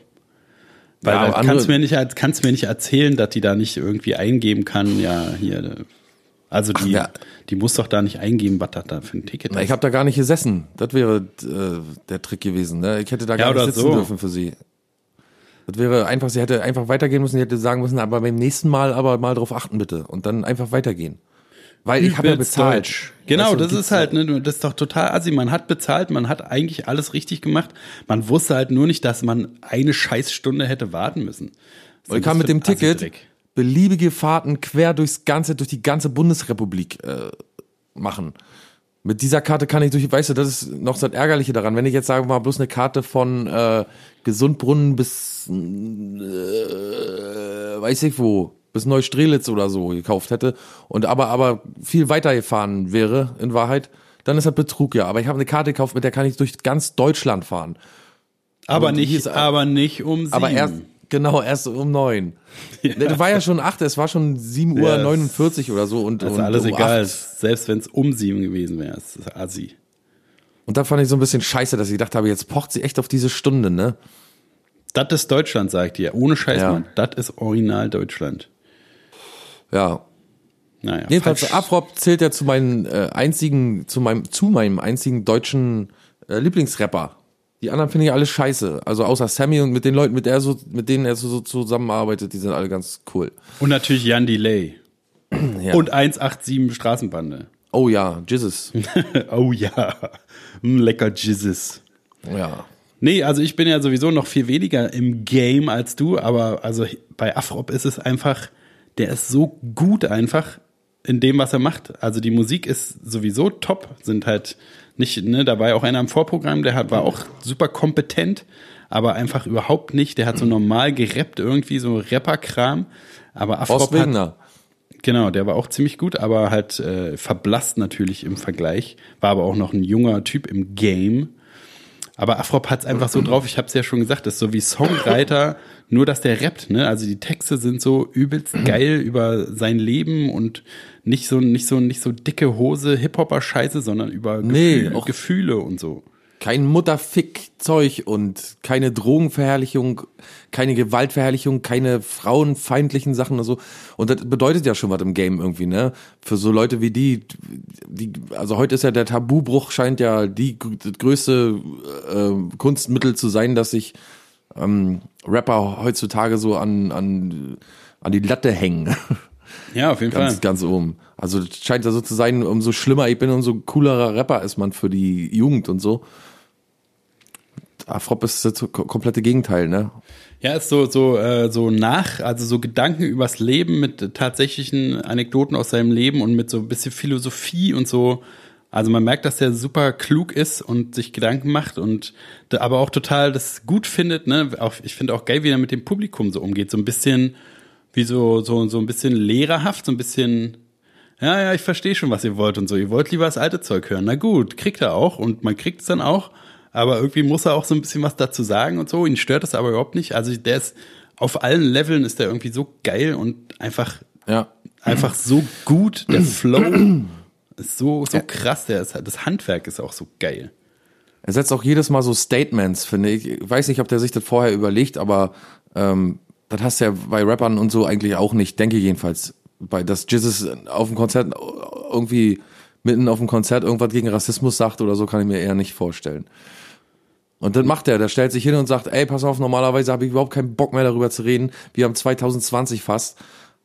Weil Ja, dann kannst du mir nicht, kannst mir nicht erzählen, dass die da nicht irgendwie eingeben kann, ja, hier. äh, Also die, ja. die muss doch da nicht eingeben, was das da für ein Ticket Na, ist. ich habe da gar nicht gesessen. Das wäre äh, der Trick gewesen. Ne? Ich hätte da Ja, gar nicht sitzen so. dürfen für sie. Das wäre einfach, sie hätte einfach weitergehen müssen, sie hätte sagen müssen, aber beim nächsten Mal aber mal drauf achten bitte und dann einfach weitergehen. Weil ich habe ja bezahlt. Deutsch. Genau, du, das ist halt, ne, das ist doch total assi. Man hat bezahlt, man hat eigentlich alles richtig gemacht. Man wusste halt nur nicht, dass man eine Scheißstunde hätte warten müssen. Und ich kann mit dem Ticket beliebige Fahrten quer durchs ganze, durch die ganze Bundesrepublik äh, machen. Mit dieser Karte kann ich durch, weißt du, das ist noch das Ärgerliche daran. Wenn ich jetzt sagen wir mal bloß eine Karte von äh, Gesundbrunnen bis äh, weiß ich wo, bis Neustrelitz oder so gekauft hätte und aber aber viel weiter gefahren wäre in Wahrheit, dann ist das Betrug ja. Aber ich habe eine Karte gekauft, mit der kann ich durch ganz Deutschland fahren. Aber Und nicht, ist- aber nicht um sieben. Aber erst, genau, erst um neun. Ja. Das war ja schon acht, es war schon sieben Uhr Ja, das- 49 oder so. Und, Das ist alles um egal. acht. Selbst wenn es um sieben gewesen wäre, ist das assi. Und da fand ich so ein bisschen scheiße, dass ich gedacht habe, jetzt pocht sie echt auf diese Stunde, ne? Das ist Deutschland, sagt ihr. Ohne Scheiß, Ja. Mann. Das ist original Deutschland. Ja. Naja. Jedenfalls, falsch. Afrop zählt ja zu meinen äh, einzigen, zu meinem, zu meinem einzigen deutschen äh, Lieblingsrapper. Die anderen finde ich alle scheiße. Also außer Sammy und mit den Leuten, mit, der so, mit denen er so, zusammenarbeitet, die sind alle ganz cool. Und natürlich Jan Delay. Ja. Und 187 Straßenbande. Oh ja, Jesus. oh ja. Mm, Lecker Jesus. ja. Nee, also ich bin ja sowieso noch viel weniger im Game als du, aber also bei Afrop ist es einfach, der ist so gut einfach in dem, was er macht. Also die Musik ist sowieso top, sind halt nicht, ne, da war ja auch einer im Vorprogramm, der hat, war auch super kompetent, aber einfach überhaupt nicht, der hat so normal gerappt irgendwie, so Rapper-Kram, aber Afrop hat. Genau, der war auch ziemlich gut, aber halt äh, verblasst natürlich im Vergleich. War aber auch noch ein junger Typ im Game. Aber Afrop hat's einfach so drauf, ich habe es ja schon gesagt, das ist so wie Songwriter, nur dass der rappt, ne? Also die Texte sind so übelst geil über sein Leben und nicht so nicht so nicht so dicke Hose Hip-Hopper Scheiße, sondern über Nee, Gefühle, auch- Gefühle und so. kein Mutterfick-Zeug und keine Drogenverherrlichung, keine Gewaltverherrlichung, keine frauenfeindlichen Sachen und so. Und das bedeutet ja schon was im Game irgendwie, ne? Für so Leute wie die, die also heute ist ja der Tabubruch scheint ja die das größte äh, Kunstmittel zu sein, dass sich ähm, Rapper heutzutage so an, an, an die Latte hängen. Ja, auf jeden ganz, Fall. ganz oben. Also es scheint ja so zu sein, umso schlimmer ich bin, umso coolerer Rapper ist man für die Jugend und so. Afrop ist das komplette Gegenteil, ne? Ja, ist so, so, äh, so nach, also so Gedanken übers Leben mit tatsächlichen Anekdoten aus seinem Leben und mit so ein bisschen Philosophie und so. Also man merkt, dass der super klug ist und sich Gedanken macht und aber auch total das gut findet, ne? Auch, ich finde auch geil, wie er mit dem Publikum so umgeht. So ein bisschen, wie so, so, so ein bisschen lehrerhaft, so ein bisschen, ja, ja, ich verstehe schon, was ihr wollt und so. Ihr wollt lieber das alte Zeug hören. Na gut, kriegt er auch und man kriegt es dann auch. Aber irgendwie muss er auch so ein bisschen was dazu sagen und so. Ihn stört das aber überhaupt nicht. Also der ist auf allen Leveln ist der irgendwie so geil und einfach, Ja. einfach so gut. Der Flow ist so, so krass. Der ist, das Handwerk ist auch so geil. Er setzt auch jedes Mal so Statements, finde ich. Ich weiß nicht, ob der sich das vorher überlegt, aber ähm, das hast du ja bei Rappern und so eigentlich auch nicht, denke jedenfalls. bei das Jesus auf dem Konzert irgendwie mitten auf dem Konzert irgendwas gegen Rassismus sagt oder so, kann ich mir eher nicht vorstellen. Und dann macht er, der stellt sich hin und sagt, ey, pass auf, normalerweise habe ich überhaupt keinen Bock mehr darüber zu reden. Wir haben 2020 fast.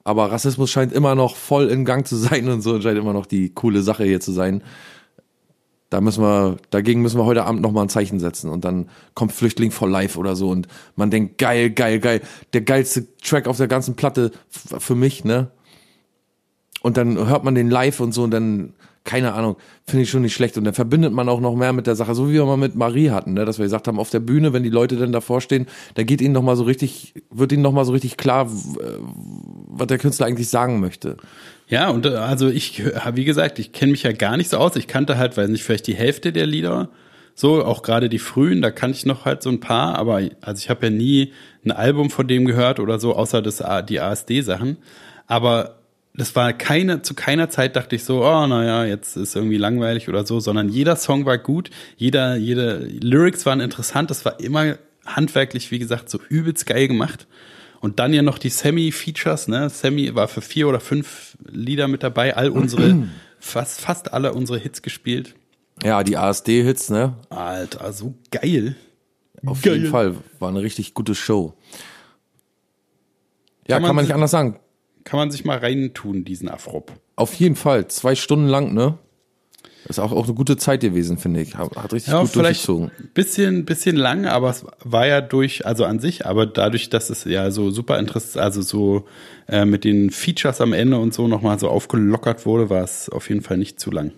Aber Rassismus scheint immer noch voll in Gang zu sein und so scheint immer noch die coole Sache hier zu sein. Da müssen wir, dagegen müssen wir heute Abend nochmal ein Zeichen setzen. Und dann kommt Flüchtling for Life oder so. Und man denkt, geil, geil, geil. Der geilste Track auf der ganzen Platte für mich, ne? Und dann hört man den live und so und dann keine Ahnung, finde ich schon nicht schlecht. Und dann verbindet man auch noch mehr mit der Sache, so wie wir mal mit Marie hatten, ne? dass wir gesagt haben, auf der Bühne, wenn die Leute dann davor stehen, da geht ihnen noch mal so richtig, wird ihnen noch mal so richtig klar, was der Künstler eigentlich sagen möchte. Ja, und äh, also ich, wie gesagt, ich kenne mich ja gar nicht so aus. Ich kannte halt, weiß nicht, vielleicht die Hälfte der Lieder. So, auch gerade die frühen, da kannte ich noch halt so ein paar, aber also ich habe ja nie ein Album von dem gehört oder so, außer das, die ASD-Sachen. Aber das war keine, zu keiner Zeit dachte ich so, oh, naja, jetzt ist irgendwie langweilig oder so, sondern jeder Song war gut, jeder, jede Lyrics waren interessant, das war immer handwerklich, wie gesagt, so übelst geil gemacht. Und dann ja noch die Semi-Features, ne? Semi war für vier oder fünf Lieder mit dabei, all unsere, fast, fast alle unsere Hits gespielt. Ja, die ASD-Hits, ne? Alter, so geil. Auf geil. jeden Fall, war eine richtig gute Show. Ja, kann man, kann man nicht anders sagen kann man sich mal reintun, diesen Afrop. Auf jeden Fall, zwei Stunden lang, ne? Ist auch, auch eine gute Zeit gewesen, finde ich. Hat richtig ja, gut vielleicht durchgezogen. Bisschen, bisschen lang, aber es war ja durch, also an sich, aber dadurch, dass es ja so super interessant, also so äh, mit den Features am Ende und so nochmal so aufgelockert wurde, war es auf jeden Fall nicht zu lang.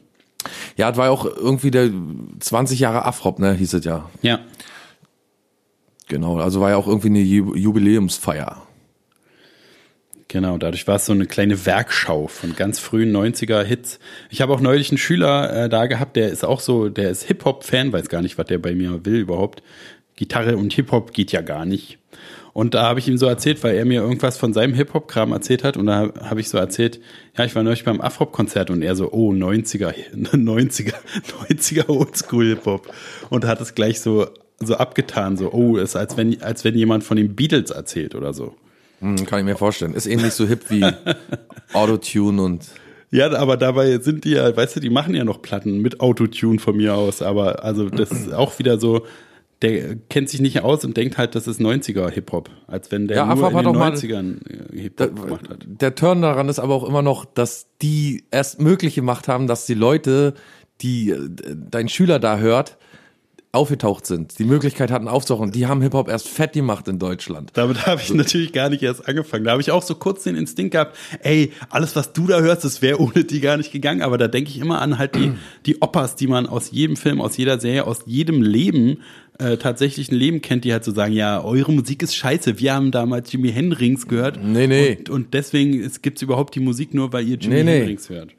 Ja, es war ja auch irgendwie der 20 Jahre Afrop, ne, hieß es ja. Ja. Genau, also war ja auch irgendwie eine Jubiläumsfeier. Genau, dadurch war es so eine kleine Werkschau von ganz frühen 90er Hits. Ich habe auch neulich einen Schüler äh, da gehabt, der ist auch so, der ist Hip-Hop-Fan, weiß gar nicht, was der bei mir will überhaupt. Gitarre und Hip-Hop geht ja gar nicht. Und da habe ich ihm so erzählt, weil er mir irgendwas von seinem Hip-Hop-Kram erzählt hat. Und da habe ich so erzählt, ja, ich war neulich beim Afrop-Konzert und er so, oh, 90er, 90er, 90er Oldschool-Hip-Hop. Und hat es gleich so, so abgetan, so, oh, ist als wenn, als wenn jemand von den Beatles erzählt oder so. Hm, kann ich mir vorstellen. Ist ähnlich so hip wie Autotune und. Ja, aber dabei sind die ja, weißt du, die machen ja noch Platten mit Autotune von mir aus. Aber also das ist auch wieder so, der kennt sich nicht aus und denkt halt, das ist 90er Hip-Hop. Als wenn der ja, nur in den 90ern äh, Hip-Hop gemacht hat. Der Turn daran ist aber auch immer noch, dass die erst möglich gemacht haben, dass die Leute, die äh, dein Schüler da hört, aufgetaucht sind, die Möglichkeit hatten aufzuhören, die haben Hip-Hop erst fett gemacht in Deutschland. Damit habe ich so. natürlich gar nicht erst angefangen. Da habe ich auch so kurz den Instinkt gehabt, ey, alles, was du da hörst, das wäre ohne die gar nicht gegangen. Aber da denke ich immer an halt die, die Oppas, die man aus jedem Film, aus jeder Serie, aus jedem Leben äh, tatsächlich ein Leben kennt, die halt so sagen, ja, eure Musik ist scheiße. Wir haben damals Jimi Hendrix gehört. Nee, nee. Und, und deswegen gibt es überhaupt die Musik nur, weil ihr Jimi nee, Hendrix nee. hört.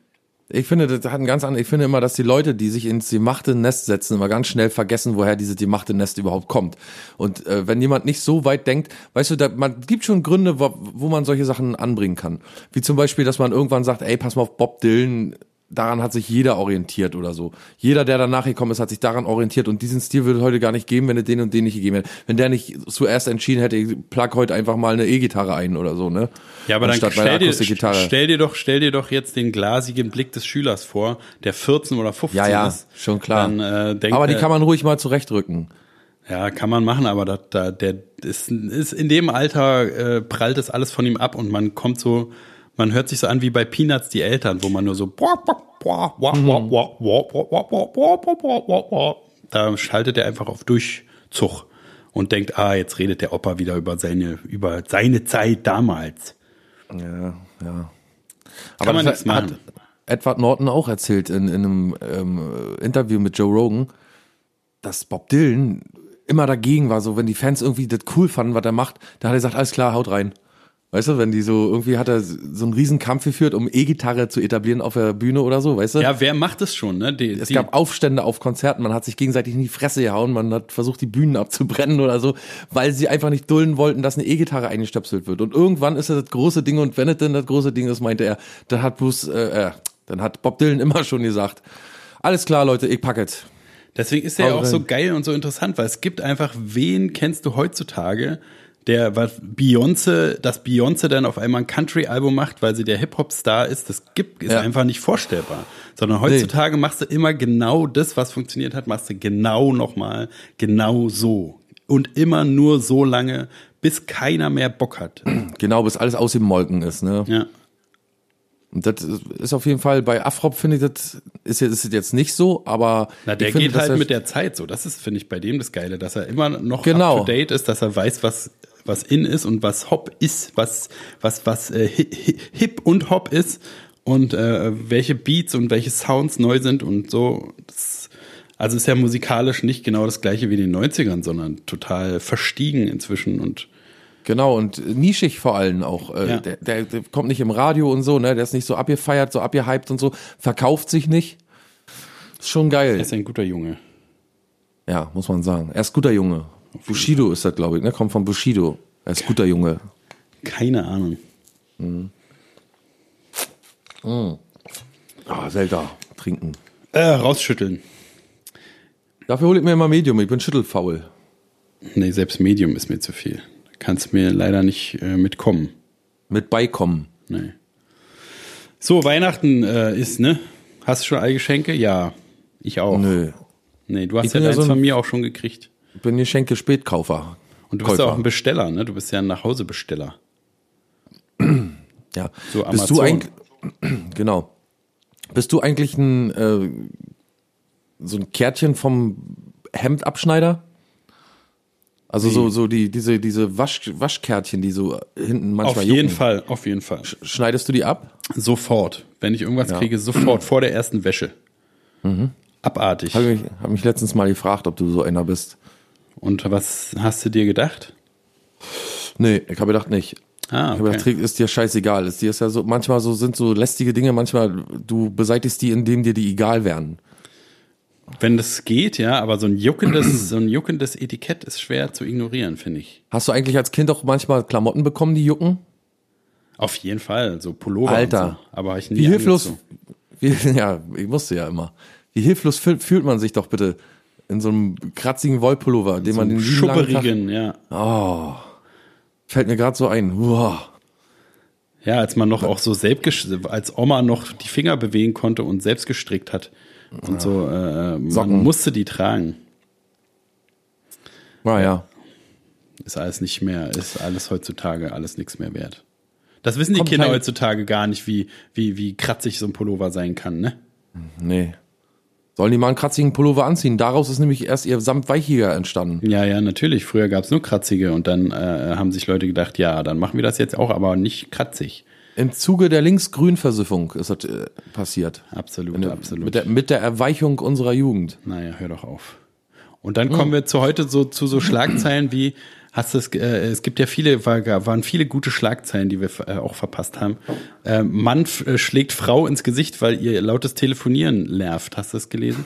Ich finde, das hat einen ganz anderen, ich finde immer, dass die Leute, die sich ins gemachte Nest setzen, immer ganz schnell vergessen, woher dieses gemachte Nest überhaupt kommt. Und äh, wenn jemand nicht so weit denkt, weißt du, da, man gibt schon Gründe, wo, wo man solche Sachen anbringen kann. Wie zum Beispiel, dass man irgendwann sagt, ey, pass mal auf, Bob Dylan daran hat sich jeder orientiert oder so. Jeder, der danach gekommen ist, hat sich daran orientiert und diesen Stil würde es heute gar nicht geben, wenn er den und den nicht gegeben hätte. Wenn der nicht zuerst entschieden hätte, ich plug heute einfach mal eine E-Gitarre ein oder so, ne? Ja, aber Anstatt dann stell dir, stell dir doch, stell dir doch jetzt den glasigen Blick des Schülers vor, der 14 oder 15 ja, ja, ist. schon klar. Dann, äh, denkt aber die kann man ruhig mal zurechtrücken. Ja, kann man machen, aber da, da, der ist, ist in dem Alter äh, prallt es alles von ihm ab und man kommt so man hört sich so an wie bei Peanuts die Eltern, wo man nur so da schaltet er einfach auf Durchzug und denkt, ah, jetzt redet der Opa wieder über seine über seine Zeit damals. Ja, ja. Aber Kann man hat, hat Edward Norton auch erzählt in, in einem ähm, Interview mit Joe Rogan, dass Bob Dylan immer dagegen war, so wenn die Fans irgendwie das cool fanden, was er macht, da hat er gesagt, alles klar, haut rein. Weißt du, wenn die so, irgendwie hat er so einen riesen Kampf geführt, um E-Gitarre zu etablieren auf der Bühne oder so, weißt du? Ja, wer macht das schon, ne? Die, es die gab Aufstände auf Konzerten, man hat sich gegenseitig in die Fresse gehauen, man hat versucht, die Bühnen abzubrennen oder so, weil sie einfach nicht dulden wollten, dass eine E-Gitarre eingestöpselt wird. Und irgendwann ist das, das große Ding und wenn es denn das große Ding ist, meinte er, dann hat Bruce, äh, äh, dann hat Bob Dylan immer schon gesagt, alles klar, Leute, ich pack es. Deswegen ist er ja auch so geil und so interessant, weil es gibt einfach, wen kennst du heutzutage, der, was Beyoncé, dass Beyoncé dann auf einmal ein Country-Album macht, weil sie der Hip-Hop-Star ist, das gibt, ist Ja. einfach nicht vorstellbar. Sondern heutzutage machst du immer genau das, was funktioniert hat, machst du genau nochmal, genau so. Und immer nur so lange, bis keiner mehr Bock hat. Genau, bis alles aus dem Molken ist, ne? Ja. Und das ist auf jeden Fall, bei Afrop finde ich, das ist jetzt, ist jetzt nicht so, aber. Na, der ich finde, geht halt mit der Zeit so. Das ist, finde ich, bei dem das Geile, dass er immer noch Genau. up to date ist, dass er weiß, was, was in ist und was Hop ist, was, was, was äh, hi- hi- Hip und Hop ist und äh, welche Beats und welche Sounds neu sind und so. Das, also ist ja musikalisch nicht genau das gleiche wie in den 90ern, sondern total verstiegen inzwischen und Genau, und nischig vor allem auch. Äh, Ja. der, der, der kommt nicht im Radio und so, ne? Der ist nicht so abgefeiert, so abgehypt und so, verkauft sich nicht. Ist schon er geil. ist ein guter Junge. Ja, muss man sagen. Er ist guter Junge. Bushido ist das, glaube ich, ne? Kommt von Bushido. Er ist guter Junge. Keine Ahnung. Ah, Zelda. Trinken. Äh, rausschütteln. Dafür hole ich mir immer Medium, ich bin schüttelfaul. Nee, selbst Medium ist mir zu viel. Kannst mir leider nicht äh, mitkommen. Mit beikommen. Nee. So, Weihnachten äh, ist, ne? Hast du schon alle Geschenke? Ja. Ich auch. Nö. Nee, du hast Ich ja bin ja deins so von mir auch schon gekriegt. Ich bin Geschenke Spätkaufer. Und du bist ja auch ein Besteller, ne? Du bist ja ein Nachhausebesteller. Ja. So Bist du Amazon. eigentlich, genau. Bist du eigentlich ein, äh, so ein Kärtchen vom Hemdabschneider? Also so, so die, diese, diese Wasch, Waschkärtchen, die so hinten manchmal Auf jeden jucken. Fall, auf jeden Fall. Schneidest du die ab? Sofort. Wenn ich irgendwas kriege, sofort vor der ersten Wäsche. Abartig. Habe mich, hab mich letztens mal gefragt, ob du so einer bist. Und was hast du dir gedacht? Nee, ich habe gedacht nicht. Ah, Ich habe gedacht, okay. ist dir scheißegal. Ist dir ist ja so, manchmal so sind so lästige Dinge, manchmal du beseitigst die, indem dir die egal werden. Wenn das geht, ja, aber so ein juckendes, so ein juckendes Etikett ist schwer zu ignorieren, finde ich. Hast du eigentlich als Kind auch manchmal Klamotten bekommen, die jucken? Auf jeden Fall, so Pullover Alter. und so. Aber ich nie Wie hilflos, wie, ja, ich musste ja immer. Wie hilflos fühlt man sich doch bitte in so einem kratzigen Wollpullover, den man den Schubberigen, ja. fällt mir gerade so ein. Uah. Ja, als man noch auch so selbst, als Oma noch die Finger bewegen konnte und selbst gestrickt hat. Und so, äh, man Socken. musste die tragen. Naja. Ist alles nicht mehr, ist alles heutzutage alles nichts mehr wert. Das wissen die Kommt Kinder heutzutage gar nicht, wie, wie, wie kratzig so ein Pullover sein kann, ne? Nee. Sollen die mal einen kratzigen Pullover anziehen? Daraus ist nämlich erst ihr Samtweichiger entstanden. Ja, ja, natürlich. Früher gab's nur kratzige und dann äh, haben sich Leute gedacht, ja, dann machen wir das jetzt auch, aber nicht kratzig. Im Zuge der Links-Grün-Versiffung ist das äh, passiert. Absolut, absolut. Mit der, mit der Erweichung unserer Jugend. Naja, hör doch auf. Und dann kommen wir zu heute so zu so Schlagzeilen wie hast du es äh, es gibt ja viele war, waren viele gute Schlagzeilen, die wir äh, auch verpasst haben. Äh, Mann äh, schlägt Frau ins Gesicht, weil ihr lautes Telefonieren nervt. Hast du das gelesen?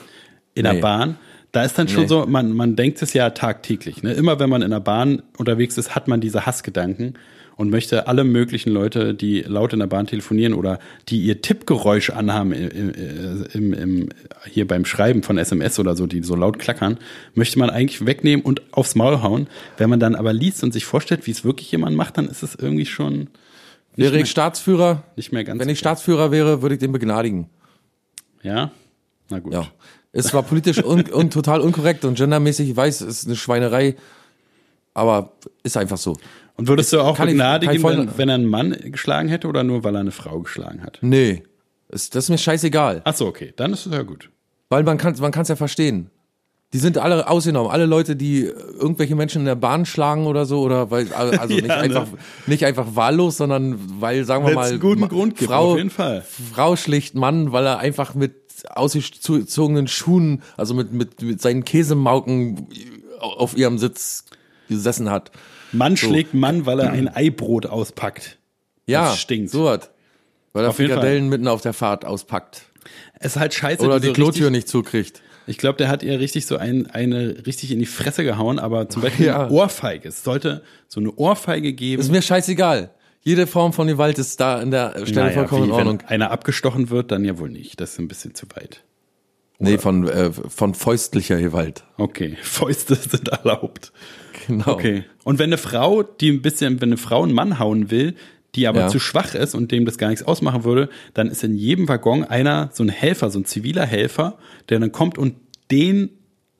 In der Nee. Bahn. Da ist dann schon Nee. so, man, man denkt es ja tagtäglich. Ne? Immer wenn man in der Bahn unterwegs ist, hat man diese Hassgedanken und möchte alle möglichen Leute, die laut in der Bahn telefonieren oder die ihr Tippgeräusch anhaben im, im, im, im, hier beim Schreiben von SMS oder so, die so laut klackern, möchte man eigentlich wegnehmen und aufs Maul hauen. Wenn man dann aber liest und sich vorstellt, wie es wirklich jemand macht, dann ist es irgendwie schon nicht, Wäre ich Staatsführer, nicht mehr ganz. wenn ich Staatsführer wäre, würde ich den begnadigen. ja, na gut. Ja. Es war politisch un, un, total unkorrekt und gendermäßig, ich weiß, es ist eine Schweinerei, aber ist einfach so. Und würdest du auch begnadigen, wenn, wenn er einen Mann geschlagen hätte oder nur weil er eine Frau geschlagen hat? Nee, ist, das ist mir scheißegal, Ach so, okay, dann ist es ja gut. weil man kann man kann es ja verstehen. Die sind alle ausgenommen, alle Leute, die irgendwelche Menschen in der Bahn schlagen oder so oder weil also nicht Ja, ne? einfach nicht einfach wahllos, sondern weil sagen wir mal einen guten Ma- Grund gibt, Frau, auf jeden Fall. Frau schlicht Mann, weil er einfach mit ausgezogenen Schuhen, also mit mit mit seinen Käsemauken auf ihrem Sitz gesessen hat. Mann schlägt Mann, weil er ein Eibrot auspackt. Ja, Das stinkt. so was. Weil er Frikadellen mitten auf der Fahrt auspackt. Es ist halt scheiße. Oder die so Klotür nicht zukriegt. Ich glaube, der hat ihr richtig so ein, eine richtig in die Fresse gehauen, aber zum Beispiel Ja. eine Ohrfeige. Es sollte so eine Ohrfeige geben. Ist mir scheißegal. Jede Form von Gewalt ist da an der Stelle Naja, vollkommen wie, in Ordnung. Wenn einer abgestochen wird, dann ja wohl nicht. Das ist ein bisschen zu weit. Nee, von, äh, von fäustlicher Gewalt. Okay, Fäuste sind erlaubt. Genau. Okay. Und wenn eine Frau, die ein bisschen, wenn eine Frau einen Mann hauen will, die aber Ja. zu schwach ist und dem das gar nichts ausmachen würde, dann ist in jedem Waggon einer, so ein Helfer, so ein ziviler Helfer, der dann kommt und den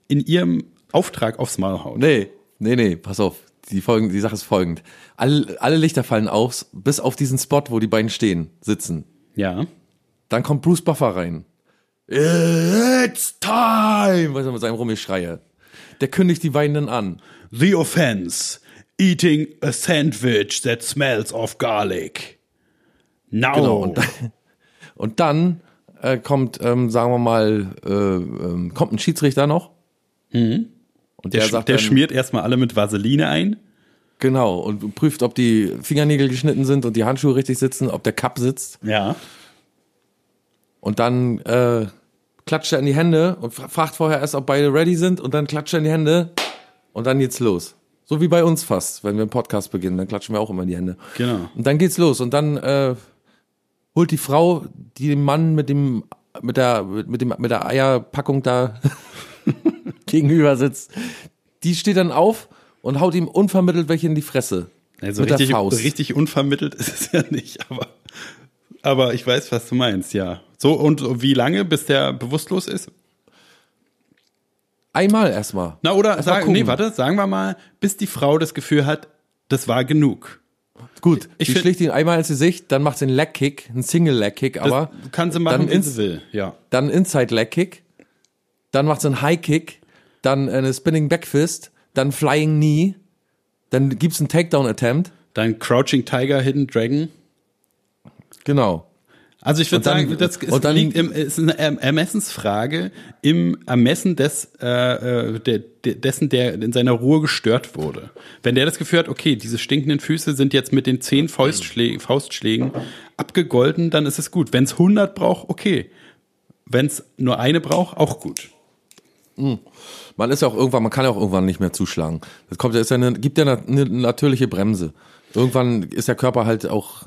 in ihrem Auftrag aufs Maul haut. Nee, nee, nee, pass auf. Die, folgen, die Sache ist folgend. Alle, alle Lichter fallen aus, bis auf diesen Spot, wo die beiden stehen, sitzen. Ja. Dann kommt Bruce Buffer rein. It's time! Weißt du, mit seinem Rumgeschreie. Der kündigt die beiden dann an. The offense. Eating a sandwich that smells of garlic. Now. Genau. Und dann, und dann äh, kommt, ähm, sagen wir mal, äh, ähm, kommt ein Schiedsrichter noch. Und Mhm. der, sch- der dann, schmiert erstmal alle mit Vaseline ein. Genau, und prüft, ob die Fingernägel geschnitten sind und die Handschuhe richtig sitzen, ob der Cup sitzt. Ja. Und dann äh, klatscht er in die Hände und fra- fragt vorher erst, ob beide ready sind und dann klatscht er in die Hände und dann geht's los. So wie bei uns fast, wenn wir einen Podcast beginnen, dann klatschen wir auch immer in die Hände. Genau. Und dann geht's los und dann äh, holt die Frau, die dem Mann mit dem mit der mit dem mit der Eierpackung da gegenüber sitzt, die steht dann auf und haut ihm unvermittelt welche in die Fresse. Also mit richtig, der Faust. richtig unvermittelt ist es ja nicht, aber, aber ich weiß, was du meinst, ja. So, und wie lange, bis der bewusstlos ist? Einmal erstmal. Na, oder mal sagen, nee, warte, sagen wir mal, bis die Frau das Gefühl hat, das war genug. Gut, Ich find- schlägt ihn einmal ins Gesicht, dann macht sie einen Leg Kick, einen Single Leg Kick, Das aber kann sie machen, ins- sie will, ja. dann Inside Leg Kick, dann macht sie einen High Kick, dann eine Spinning Backfist, dann Flying Knee, dann gibt's einen Takedown Attempt. Dann Crouching Tiger, Hidden Dragon. Genau. Also ich würde sagen, das ist, dann- liegt im, ist eine Erm- Ermessensfrage im Ermessen des, äh, äh, der, dessen, der in seiner Ruhe gestört wurde. Wenn der das Gefühl hat, okay, diese stinkenden Füße sind jetzt mit den zehn Faustschlägen, Faustschlägen abgegolten, dann ist es gut. Wenn es 100 braucht, okay. Wenn es nur eine braucht, auch gut. Man ist ja auch irgendwann, man kann ja auch irgendwann nicht mehr zuschlagen. Das kommt, ist ja eine, gibt ja eine, eine natürliche Bremse. Irgendwann ist der Körper halt auch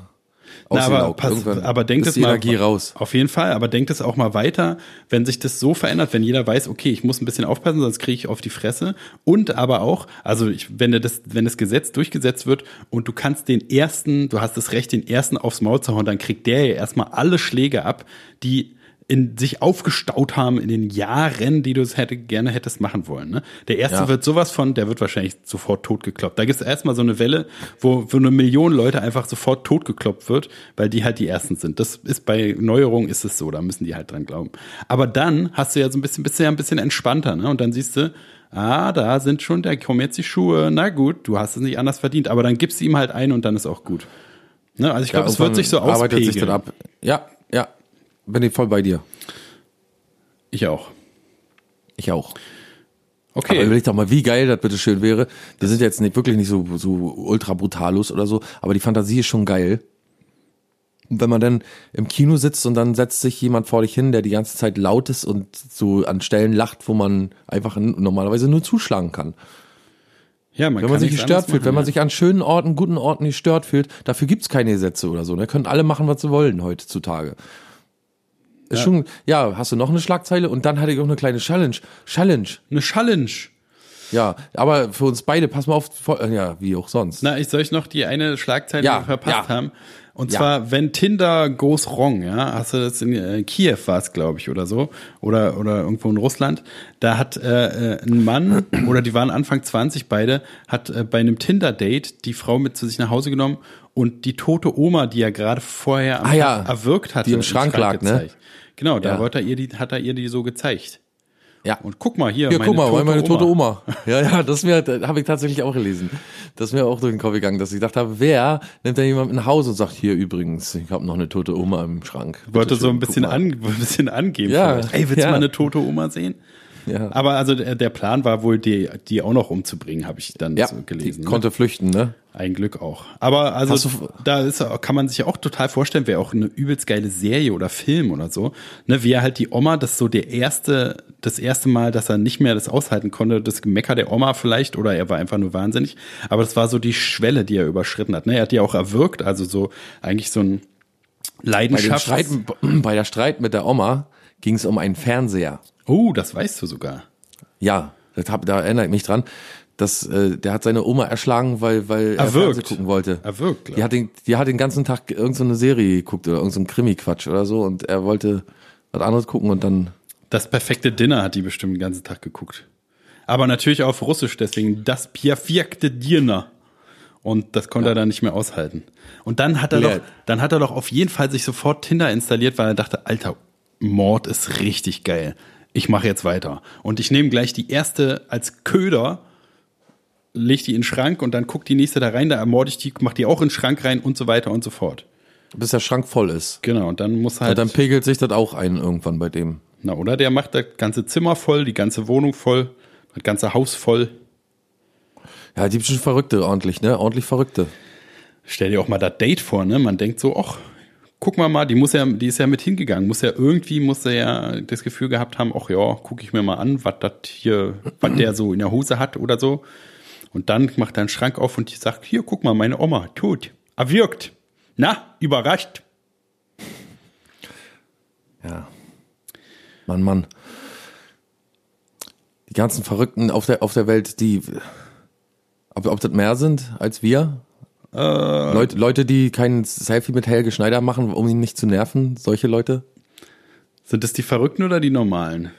Na, aber, ausgelaugt. pass, aber denkt es mal raus. Auf jeden Fall, aber denkt es auch mal weiter, wenn sich das so verändert, wenn jeder weiß, okay, ich muss ein bisschen aufpassen, sonst kriege ich auf die Fresse. Und aber auch, also ich, wenn das, wenn das Gesetz durchgesetzt wird und du kannst den ersten, du hast das Recht, den ersten aufs Maul zu hauen, dann kriegt der ja erstmal alle Schläge ab, die in sich aufgestaut haben in den Jahren, die du es hätte, gerne hättest machen wollen. Ne? Der erste Ja. wird sowas von, der wird wahrscheinlich sofort totgekloppt. Da gibt es erstmal so eine Welle, wo, wo eine Million Leute einfach sofort totgekloppt wird, weil die halt die ersten sind. Das ist bei Neuerungen ist es so, da müssen die halt dran glauben. Aber dann hast du ja so ein bisschen, bist du ja ein bisschen entspannter, ne? Und dann siehst du, ah, da sind schon, da kommen jetzt die Schuhe, na gut, du hast es nicht anders verdient, aber dann gibst du ihm halt ein und dann ist auch gut. Ne? Also ich glaube, Ja, es wird sich so arbeitet sich dann auspegeln. ab. Ja. Bin ich voll bei dir. Ich auch. Ich auch. Okay. Aber überleg doch mal, wie geil das bitte schön wäre. Die sind jetzt nicht wirklich nicht so, so ultra brutalus oder so, aber die Fantasie ist schon geil. Und wenn man dann im Kino sitzt und dann setzt sich jemand vor dich hin, der die ganze Zeit laut ist und so an Stellen lacht, wo man einfach normalerweise nur zuschlagen kann. ja, Wenn man sich gestört fühlt, wenn machen, man ja. sich an schönen Orten, guten Orten gestört fühlt, dafür gibt's keine Gesetze oder so. Da können alle machen, was sie wollen heutzutage. Ist Ja. schon, ja, hast du noch eine Schlagzeile? Und dann hatte ich auch eine kleine Challenge. Challenge. Eine Challenge. Ja, aber für uns beide, pass mal auf, voll- ja, wie auch sonst. Na, ich soll ich noch die eine Schlagzeile Ja, verpasst ja. haben. Und Ja. zwar, wenn Tinder goes wrong, ja, hast du das in äh, Kiew war es, glaube ich, oder so, oder oder irgendwo in Russland. Da hat äh, äh, ein Mann oder die waren Anfang 20 beide, hat äh, bei einem Tinder-Date die Frau mit zu sich nach Hause genommen und die tote Oma, die er gerade vorher Ah ja, erwürgt hatte, die im Schrank lag, ne? Genau, da Ja. wollte er ihr die, hat er ihr die so gezeigt. Ja. Und guck mal hier, Hier, meine, guck mal, tote, meine Oma. tote Oma. Ja, ja, das mir, habe ich tatsächlich auch gelesen. Das ist mir auch durch den Kopf gegangen, dass ich gedacht habe, wer nimmt da jemand nach Hause und sagt, hier übrigens, ich habe noch eine tote Oma im Schrank. Bitte Wollte so schön, ein bisschen, an, ein bisschen angeben. Ja, vielleicht. Ey, willst ja. du mal eine tote Oma sehen? Ja, Aber also der, Plan war wohl, die, die auch noch umzubringen, habe ich dann ja so die gelesen. Ne? konnte flüchten, ne? Ein Glück auch. Aber also da ist, kann man sich ja auch total vorstellen, wäre auch eine übelst geile Serie oder Film oder so. Ne, wie er halt die Oma, das ist so der erste, das erste Mal, dass er nicht mehr das aushalten konnte, das Gemecker der Oma vielleicht, oder er war einfach nur wahnsinnig. Aber das war so die Schwelle, die er überschritten hat. Ne, er hat die auch erwürgt, also so eigentlich so ein Bei, Leidenschaft. Streit, bei der Streit mit der Oma ging es um einen Fernseher. Oh, das weißt du sogar. Ja, das hab, da erinnere ich mich dran. Das, äh, der hat seine Oma erschlagen, weil, weil er Erwürgt. Fernsehen gucken wollte. Erwürgt, glaub Die hat den, die hat den ganzen Tag irgendeine Serie geguckt oder irgendein Krimi-Quatsch oder so und er wollte was anderes gucken und dann Das perfekte Dinner hat die bestimmt den ganzen Tag geguckt. Aber natürlich auf Russisch, deswegen das perfekte Dinner. Und das konnte er dann nicht mehr aushalten. Und dann hat er Leer. doch, dann hat er doch auf jeden Fall sich sofort Tinder installiert, weil er dachte, Alter, Mord ist richtig geil. Ich mache jetzt weiter. Und ich nehme gleich die erste als Köder, leg die in den Schrank und dann guckt die nächste da rein, da ermorde ich die, mach die auch in den Schrank rein und so weiter und so fort. bis der Schrank voll ist. Genau, und dann muss Ja, halt. dann pegelt sich das auch ein irgendwann bei dem. Na, oder der macht das ganze Zimmer voll, die ganze Wohnung voll, das ganze Haus voll. Ja, die sind Verrückte ordentlich, ne? Ordentlich Verrückte. Stell dir auch mal das Date vor, ne? Man denkt so, ach, guck mal mal, die muss ja, die ist ja mit hingegangen, muss ja irgendwie, muss er ja das Gefühl gehabt haben, ach ja, guck ich mir mal an, was das hier, was der so in der Hose hat oder so. Und dann macht er einen Schrank auf und sagt, hier, guck mal, meine Oma, tot, erwürgt. Na, überrascht. Ja. Mann, Mann. Die ganzen Verrückten auf der, auf der Welt, die, ob, ob das mehr sind als wir? Leute, Leute, die kein Selfie mit Helge Schneider machen, um ihn nicht zu nerven, solche Leute? Sind das die Verrückten oder die Normalen?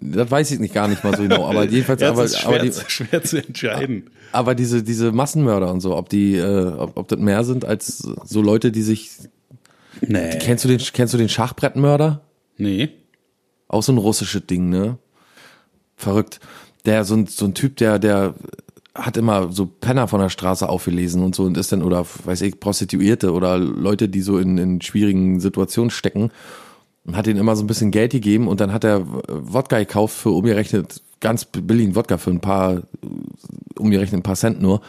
Das weiß ich nicht gar nicht mal so genau, aber jedenfalls, Ja, aber, ist schwer, aber, die, schwer zu entscheiden. aber diese, diese Massenmörder und so, ob die, äh, ob, ob das mehr sind als so Leute, die sich, Nee. kennst du den, kennst du den Schachbrettmörder? Nee. Auch so ein russisches Ding, ne? Verrückt. Der, so ein, so ein Typ, der, der hat immer so Penner von der Straße aufgelesen und so und ist dann, oder weiß ich, Prostituierte oder Leute, die so in, in schwierigen Situationen stecken und hat ihnen immer so ein bisschen Geld gegeben und dann hat er Wodka gekauft für umgerechnet ganz billigen Wodka für ein paar, umgerechnet ein paar Cent nur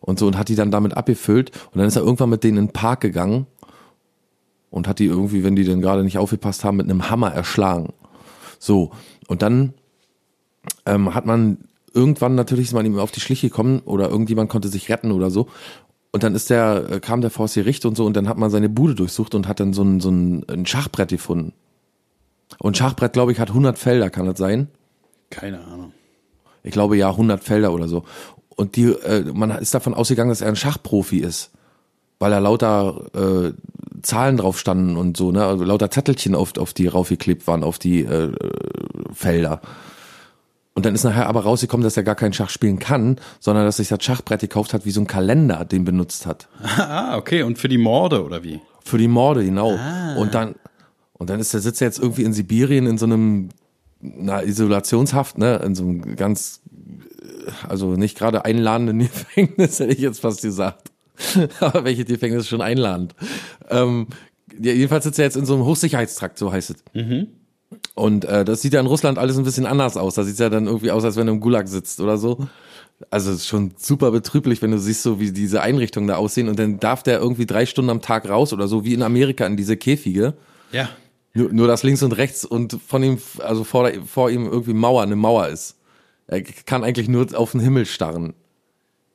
und so und hat die dann damit abgefüllt und dann ist er irgendwann mit denen in den Park gegangen und hat die irgendwie, wenn die denn gerade nicht aufgepasst haben, mit einem Hammer erschlagen. So, und dann ähm, hat man irgendwann natürlich ist man ihm auf die Schliche gekommen oder irgendjemand konnte sich retten oder so. Und dann ist der, äh, kam der das Gericht und so und dann hat man seine Bude durchsucht und hat dann so ein, so ein, ein Schachbrett gefunden. Und Schachbrett, glaube ich, hat 100 Felder, kann das sein? Keine Ahnung. Ich glaube ja, 100 Felder oder so. Und die, äh, man ist davon ausgegangen, dass er ein Schachprofi ist, weil da lauter äh, Zahlen drauf standen und so, ne, also lauter Zettelchen auf, auf die raufgeklebt waren, auf die äh, Felder. Und dann ist nachher aber rausgekommen, dass er gar keinen Schach spielen kann, sondern dass sich das Schachbrett gekauft hat, wie so ein Kalender, den benutzt hat. Ah, okay. Und für die Morde oder wie? Für die Morde, genau. Und dann, und dann ist der sitzt er jetzt irgendwie in Sibirien in so einem, na, Isolationshaft, ne, in so einem ganz, also nicht gerade einladenden Gefängnis, hätte ich jetzt fast gesagt. Aber welche Gefängnis ist schon einladend? Ähm, ja, jedenfalls sitzt er jetzt in so einem Hochsicherheitstrakt, so heißt es. Und äh, das sieht ja in Russland alles ein bisschen anders aus. Da sieht ja dann irgendwie aus, als wenn du im Gulag sitzt oder so. Also es ist schon super betrüblich, wenn du siehst, so wie diese Einrichtungen da aussehen. Und dann darf der irgendwie drei Stunden am Tag raus oder so, wie in Amerika in diese Käfige. Ja. Nur, nur dass links und rechts und von ihm, also vor, vor ihm irgendwie Mauer, eine Mauer ist. Er kann eigentlich nur auf den Himmel starren.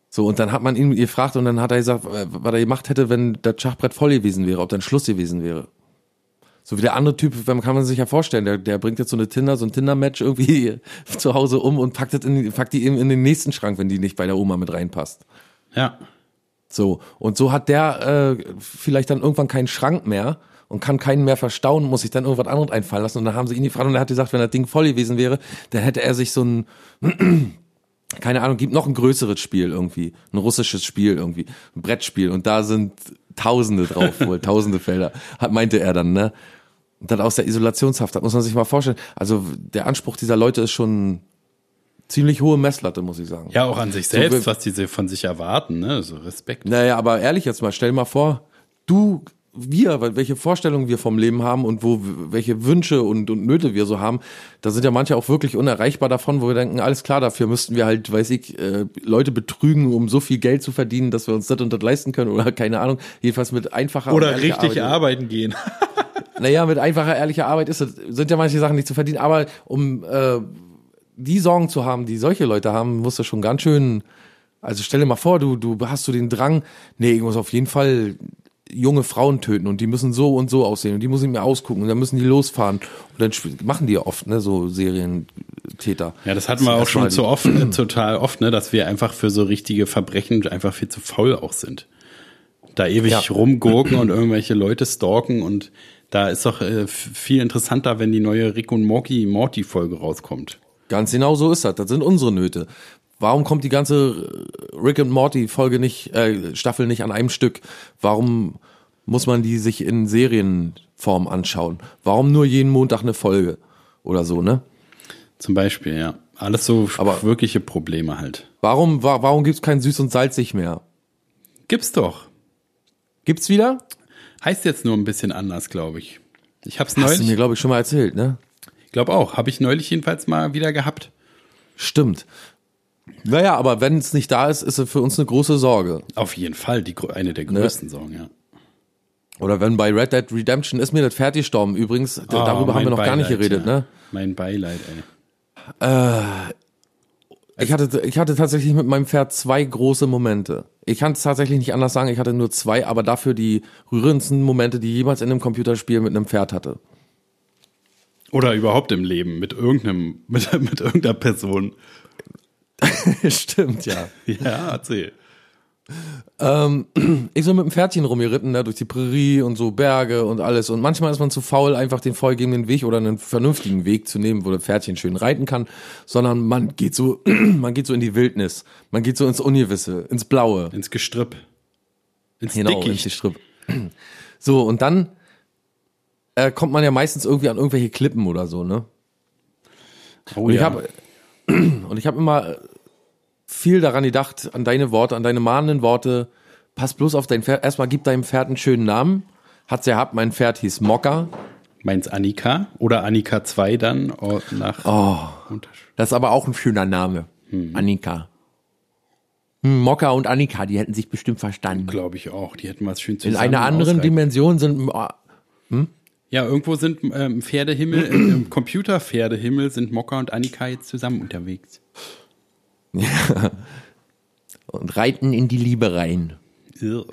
So, und dann hat man ihn gefragt und dann hat er gesagt, äh, was er gemacht hätte, wenn das Schachbrett voll gewesen wäre, ob dann Schluss gewesen wäre. So wie der andere Typ, man kann man sich ja vorstellen, der, der bringt jetzt so eine Tinder, so ein Tinder-Match irgendwie zu Hause um und packt, das in, packt die eben in den nächsten Schrank, wenn die nicht bei der Oma mit reinpasst. Ja. So, und so hat der äh, vielleicht dann irgendwann keinen Schrank mehr und kann keinen mehr verstauen, muss sich dann irgendwas anderes einfallen lassen. Und dann haben sie ihn gefragt und er hat gesagt, wenn das Ding voll gewesen wäre, dann hätte er sich so ein, keine Ahnung, gibt noch ein größeres Spiel irgendwie, ein russisches Spiel irgendwie, ein Brettspiel und da sind Tausende drauf, wohl tausende Felder, hat, meinte er dann, ne? Und dann aus der Isolationshaft, das muss man sich mal vorstellen. Also der Anspruch dieser Leute ist schon ziemlich hohe Messlatte, muss ich sagen. Ja, auch an sich So, selbst, wir- was diese von sich erwarten, ne? So Respekt. Naja, aber ehrlich jetzt mal, stell mal vor, du, wir, welche Vorstellungen wir vom Leben haben und wo, welche Wünsche und, und Nöte wir so haben, da sind ja manche auch wirklich unerreichbar davon, wo wir denken, alles klar, dafür müssten wir halt, weiß ich, äh, Leute betrügen, um so viel Geld zu verdienen, dass wir uns das und das leisten können oder keine Ahnung, jedenfalls mit einfacher Oder richtig Arbeit. arbeiten gehen. Naja, mit einfacher, ehrlicher Arbeit ist es, sind ja manche Sachen nicht zu verdienen, aber um äh, die Sorgen zu haben, die solche Leute haben, musst du schon ganz schön, also stell dir mal vor, du, du hast so den Drang, nee, ich muss auf jeden Fall junge Frauen töten und die müssen so und so aussehen und die muss ich mir ausgucken und dann müssen die losfahren und dann machen die ja oft, ne, so Serientäter. Ja, das hatten wir auch schon zu oft, äh, total oft, ne, dass wir einfach für so richtige Verbrechen einfach viel zu faul auch sind. Da ewig Ja. rumgurken und irgendwelche Leute stalken und da ist doch äh, viel interessanter, wenn die neue Rick und Morty Morty Folge rauskommt. Ganz genau so ist das. Das sind unsere Nöte. Warum kommt die ganze Rick and Morty Folge nicht, äh, Staffel nicht an einem Stück? Warum muss man die sich in Serienform anschauen? Warum nur jeden Montag eine Folge oder so, ne? Zum Beispiel, ja. Alles so Aber- wirkliche Probleme halt. Warum, wa warum gibt's kein süß und salzig mehr? Gibt's doch. Gibt's wieder? Heißt jetzt nur ein bisschen anders, glaube ich. Ich hab's Hast du neulich, mir, glaube ich, schon mal erzählt, ne? ich glaube auch, habe ich neulich jedenfalls mal wieder gehabt. Stimmt. Naja, aber wenn es nicht da ist, ist es für uns eine große Sorge. Auf jeden Fall die eine der größten Sorgen, ja. Oder wenn bei Red Dead Redemption ist mir das fertig gestorben. Übrigens, d- darüber haben wir Oh, noch gar nicht Beileid, geredet, ja. ne? Mein Beileid, ey. Ich hatte, ich hatte tatsächlich mit meinem Pferd zwei große Momente. Ich kann es tatsächlich nicht anders sagen, ich hatte nur zwei, aber dafür die rührendsten Momente, die ich jemals in einem Computerspiel mit einem Pferd hatte. Oder überhaupt im Leben mit irgendeinem, mit, mit irgendeiner Person. Stimmt, ja. Ja, erzähl. Ich so mit dem Pferdchen rumgeritten, ne, durch die Prärie und so Berge und alles. Und manchmal ist man zu faul, einfach den vorgegebenen Weg oder einen vernünftigen Weg zu nehmen, wo das Pferdchen schön reiten kann, sondern man geht so, man geht so in die Wildnis. Man geht so ins Ungewisse, ins Blaue. Ins Gestrüpp. Ins Genau, ins Dickicht. Gestrüpp. So, und dann äh, kommt man ja meistens irgendwie an irgendwelche Klippen oder so, ne? Oh, Und ich ja. habe und ich habe immer viel daran gedacht, an deine Worte, an deine mahnenden Worte. Pass bloß auf dein Pferd. Erstmal gib deinem Pferd einen schönen Namen. Hat's ja gehabt, mein Pferd hieß Mokka. Meins Annika oder Annika 2 dann oh, nach Unterschied. Das ist aber auch ein schöner Name. Annika. Hm, Mokka und Annika, die hätten sich bestimmt verstanden. Glaube ich auch. Die hätten was schön In zusammen einer anderen ausreiben. Dimension sind ah, Ja, irgendwo sind ähm, im Pferdehimmel, im, im Computer-Pferdehimmel sind Mokka und Annika jetzt zusammen unterwegs. und reiten in die Liebe rein.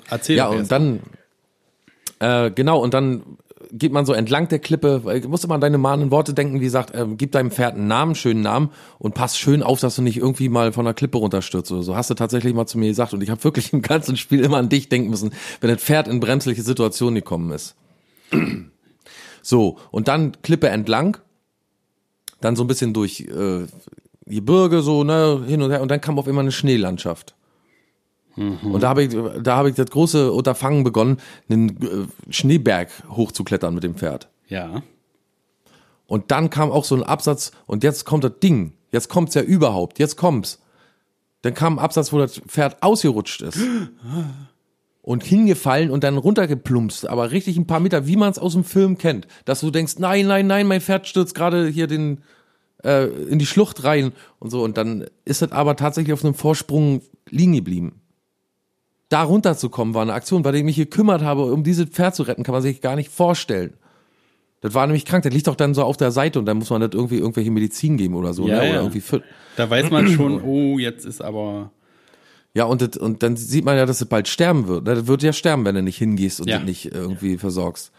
Erzähl Ja, und erst. dann, äh, genau, und dann geht man so entlang der Klippe, weil du musst immer an deine mahnenden Worte denken, wie gesagt, äh, gib deinem Pferd einen Namen, schönen Namen und pass schön auf, dass du nicht irgendwie mal von der Klippe runterstürzt oder so. Hast du tatsächlich mal zu mir gesagt und ich habe wirklich im ganzen Spiel immer an dich denken müssen, wenn das Pferd in bremsliche Situationen gekommen ist. So, und dann Klippe entlang, dann so ein bisschen durch äh, Gebirge so, ne, hin und her und dann kam auf immer eine Schneelandschaft. Und da habe ich, da habe ich das große Unterfangen begonnen, einen äh, Schneeberg hochzuklettern mit dem Pferd. Ja. Und dann kam auch so ein Absatz und jetzt kommt das Ding. Jetzt kommt's ja überhaupt. Jetzt kommt's. Dann kam ein Absatz, wo das Pferd ausgerutscht ist. Und hingefallen und dann runtergeplumpst, aber richtig ein paar Meter, wie man es aus dem Film kennt. Dass du denkst, nein, nein, nein, mein Pferd stürzt gerade hier den, äh, in die Schlucht rein und so. Und dann ist das aber tatsächlich auf einem Vorsprung liegen geblieben. Da runterzukommen war eine Aktion, bei der ich mich gekümmert habe, um dieses Pferd zu retten, kann man sich gar nicht vorstellen. Das war nämlich krank, das liegt doch dann so auf der Seite und dann muss man das irgendwie irgendwelche Medizin geben oder so, Ja, ne? Oder ja. irgendwie für, Da weiß man schon, oh, jetzt ist aber. ja, und, das, und dann sieht man ja, dass es bald sterben wird. Das wird ja sterben, wenn du nicht hingehst und Ja. nicht irgendwie versorgst.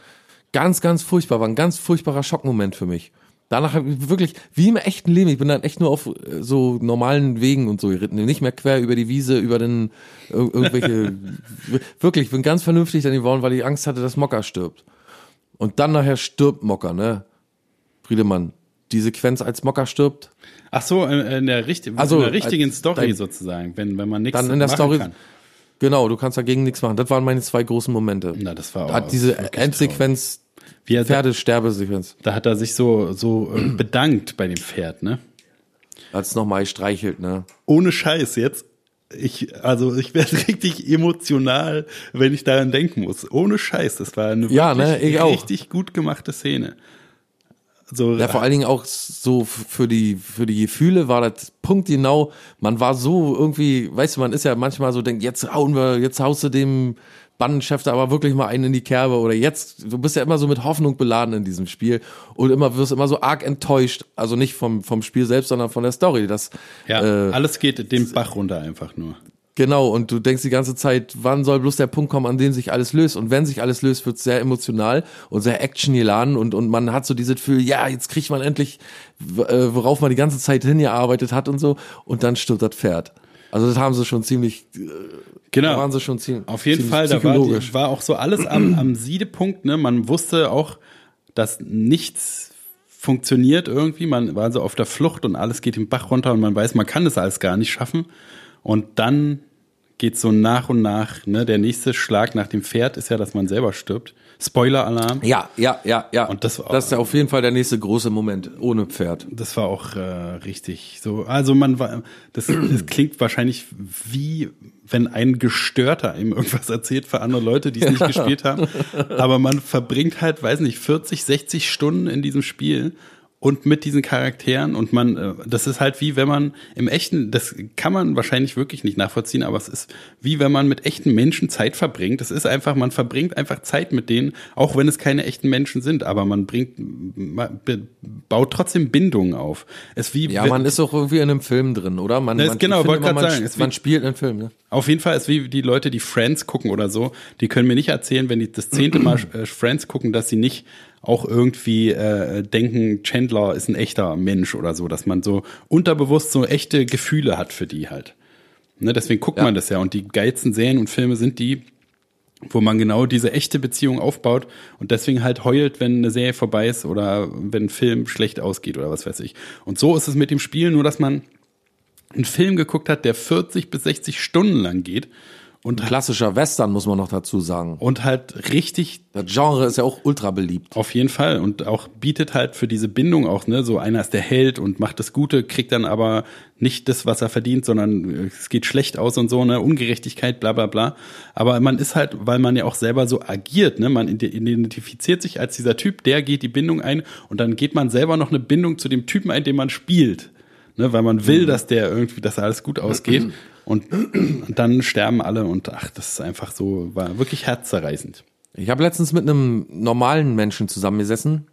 Ganz, ganz furchtbar, war ein ganz furchtbarer Schockmoment für mich. Danach habe ich wirklich, wie im echten Leben, ich bin dann echt nur auf äh, so normalen Wegen und so geritten, nicht mehr quer über die Wiese, über den ir irgendwelche, wirklich, ich bin ganz vernünftig dann geworden, weil ich Angst hatte, dass Mocker stirbt. Und dann nachher stirbt Mocker, ne? Friedemann, die Sequenz, als Mocker stirbt, Ach so, in, der, richt Also, in der richtigen als Story dein- sozusagen, wenn, wenn man nichts dann in der machen Story, kann. genau, du kannst dagegen nichts machen. Das waren meine zwei großen Momente. Na, das war auch Hat diese Endsequenz, Wie er, Pferdesterbesequenz, da hat er sich so, so äh, bedankt bei dem Pferd, ne? als nochmal gestreichelt, ne? Ohne Scheiß jetzt. Ich, also ich werde richtig emotional, wenn ich daran denken muss. Ohne Scheiß. Das war eine Ja, ne, ich auch. richtig gut gemachte Szene. So, Ja, vor allen Dingen auch so für die, für die Gefühle war das punktgenau. Man war so irgendwie, weißt du, man ist ja manchmal so, denkt, jetzt hauen wir, jetzt haust du dem Bandenchef da aber wirklich mal einen in die Kerbe oder jetzt, du bist ja immer so mit Hoffnung beladen in diesem Spiel und immer wirst immer so arg enttäuscht. Also nicht vom, vom Spiel selbst, sondern von der Story. Das, ja, äh, alles geht den Bach runter einfach nur. Genau, und du denkst die ganze Zeit, wann soll bloß der Punkt kommen, an dem sich alles löst? Und wenn sich alles löst, wird es sehr emotional und sehr actiongeladen und, und man hat so dieses Gefühl, ja, jetzt kriegt man endlich, äh, worauf man die ganze Zeit hingearbeitet hat und so, und dann stirbt das Pferd. Also das haben sie schon ziemlich, äh, Genau. da waren sie schon ziemlich Auf jeden ziemlich Fall, da war, die, war auch so alles am, am Siedepunkt. Ne? Man wusste auch, dass nichts funktioniert irgendwie. Man war so auf der Flucht und alles geht den Bach runter und man weiß, man kann das alles gar nicht schaffen. Und dann geht so nach und nach. Ne? Der nächste Schlag nach dem Pferd ist ja, dass man selber stirbt. Spoiler-Alarm. Ja, ja, ja, ja. Und das war- das ist ja auf jeden Fall der nächste große Moment ohne Pferd. Das war auch äh, richtig so. Also man war, das, das klingt wahrscheinlich wie wenn ein Gestörter ihm irgendwas erzählt für andere Leute, die es nicht gespielt haben. Aber man verbringt halt, weiß nicht, 40, 60 Stunden in diesem Spiel und mit diesen Charakteren und man, äh, das ist halt wie wenn man im echten, das kann man wahrscheinlich wirklich nicht nachvollziehen, aber es ist wie wenn man mit echten Menschen Zeit verbringt. Das ist einfach, man verbringt einfach Zeit mit denen, auch wenn es keine echten Menschen sind, aber man bringt, man baut trotzdem Bindungen auf. Es wie, Ja, man ist auch irgendwie in einem Film drin, oder? Man, man, genau, wollte man, sagen, ist wie- man spielt einen Film, ne? Auf jeden Fall ist wie die Leute, die Friends gucken oder so, die können mir nicht erzählen, wenn die das zehnte Mal äh, Friends gucken, dass sie nicht auch irgendwie äh, denken, Chandler ist ein echter Mensch oder so, dass man so unterbewusst so echte Gefühle hat für die halt. Ne, deswegen guckt Ja. man das ja. Und die geilsten Serien und Filme sind die, wo man genau diese echte Beziehung aufbaut und deswegen halt heult, wenn eine Serie vorbei ist oder wenn ein Film schlecht ausgeht oder was weiß ich. Und so ist es mit dem Spiel, nur dass man einen Film geguckt hat, der 40 bis 60 Stunden lang geht und, Klassischer Western, muss man noch dazu sagen. und halt richtig Das Genre ist ja auch ultra beliebt. auf jeden Fall und auch bietet halt für diese Bindung auch, ne, so einer ist der Held und macht das Gute, kriegt dann aber nicht das, was er verdient, sondern äh, es geht schlecht aus und so, ne, Ungerechtigkeit, bla bla bla. Aber man ist halt, weil man ja auch selber so agiert, ne, man ide- identifiziert sich als dieser Typ, der geht die Bindung ein und dann geht man selber noch eine Bindung zu dem Typen ein, den man spielt. Ne, weil man will, dass der irgendwie, dass alles gut ausgeht. Und, und dann sterben alle und ach, das ist einfach so, war wirklich herzzerreißend. Ich habe letztens mit einem normalen Menschen zusammengesessen,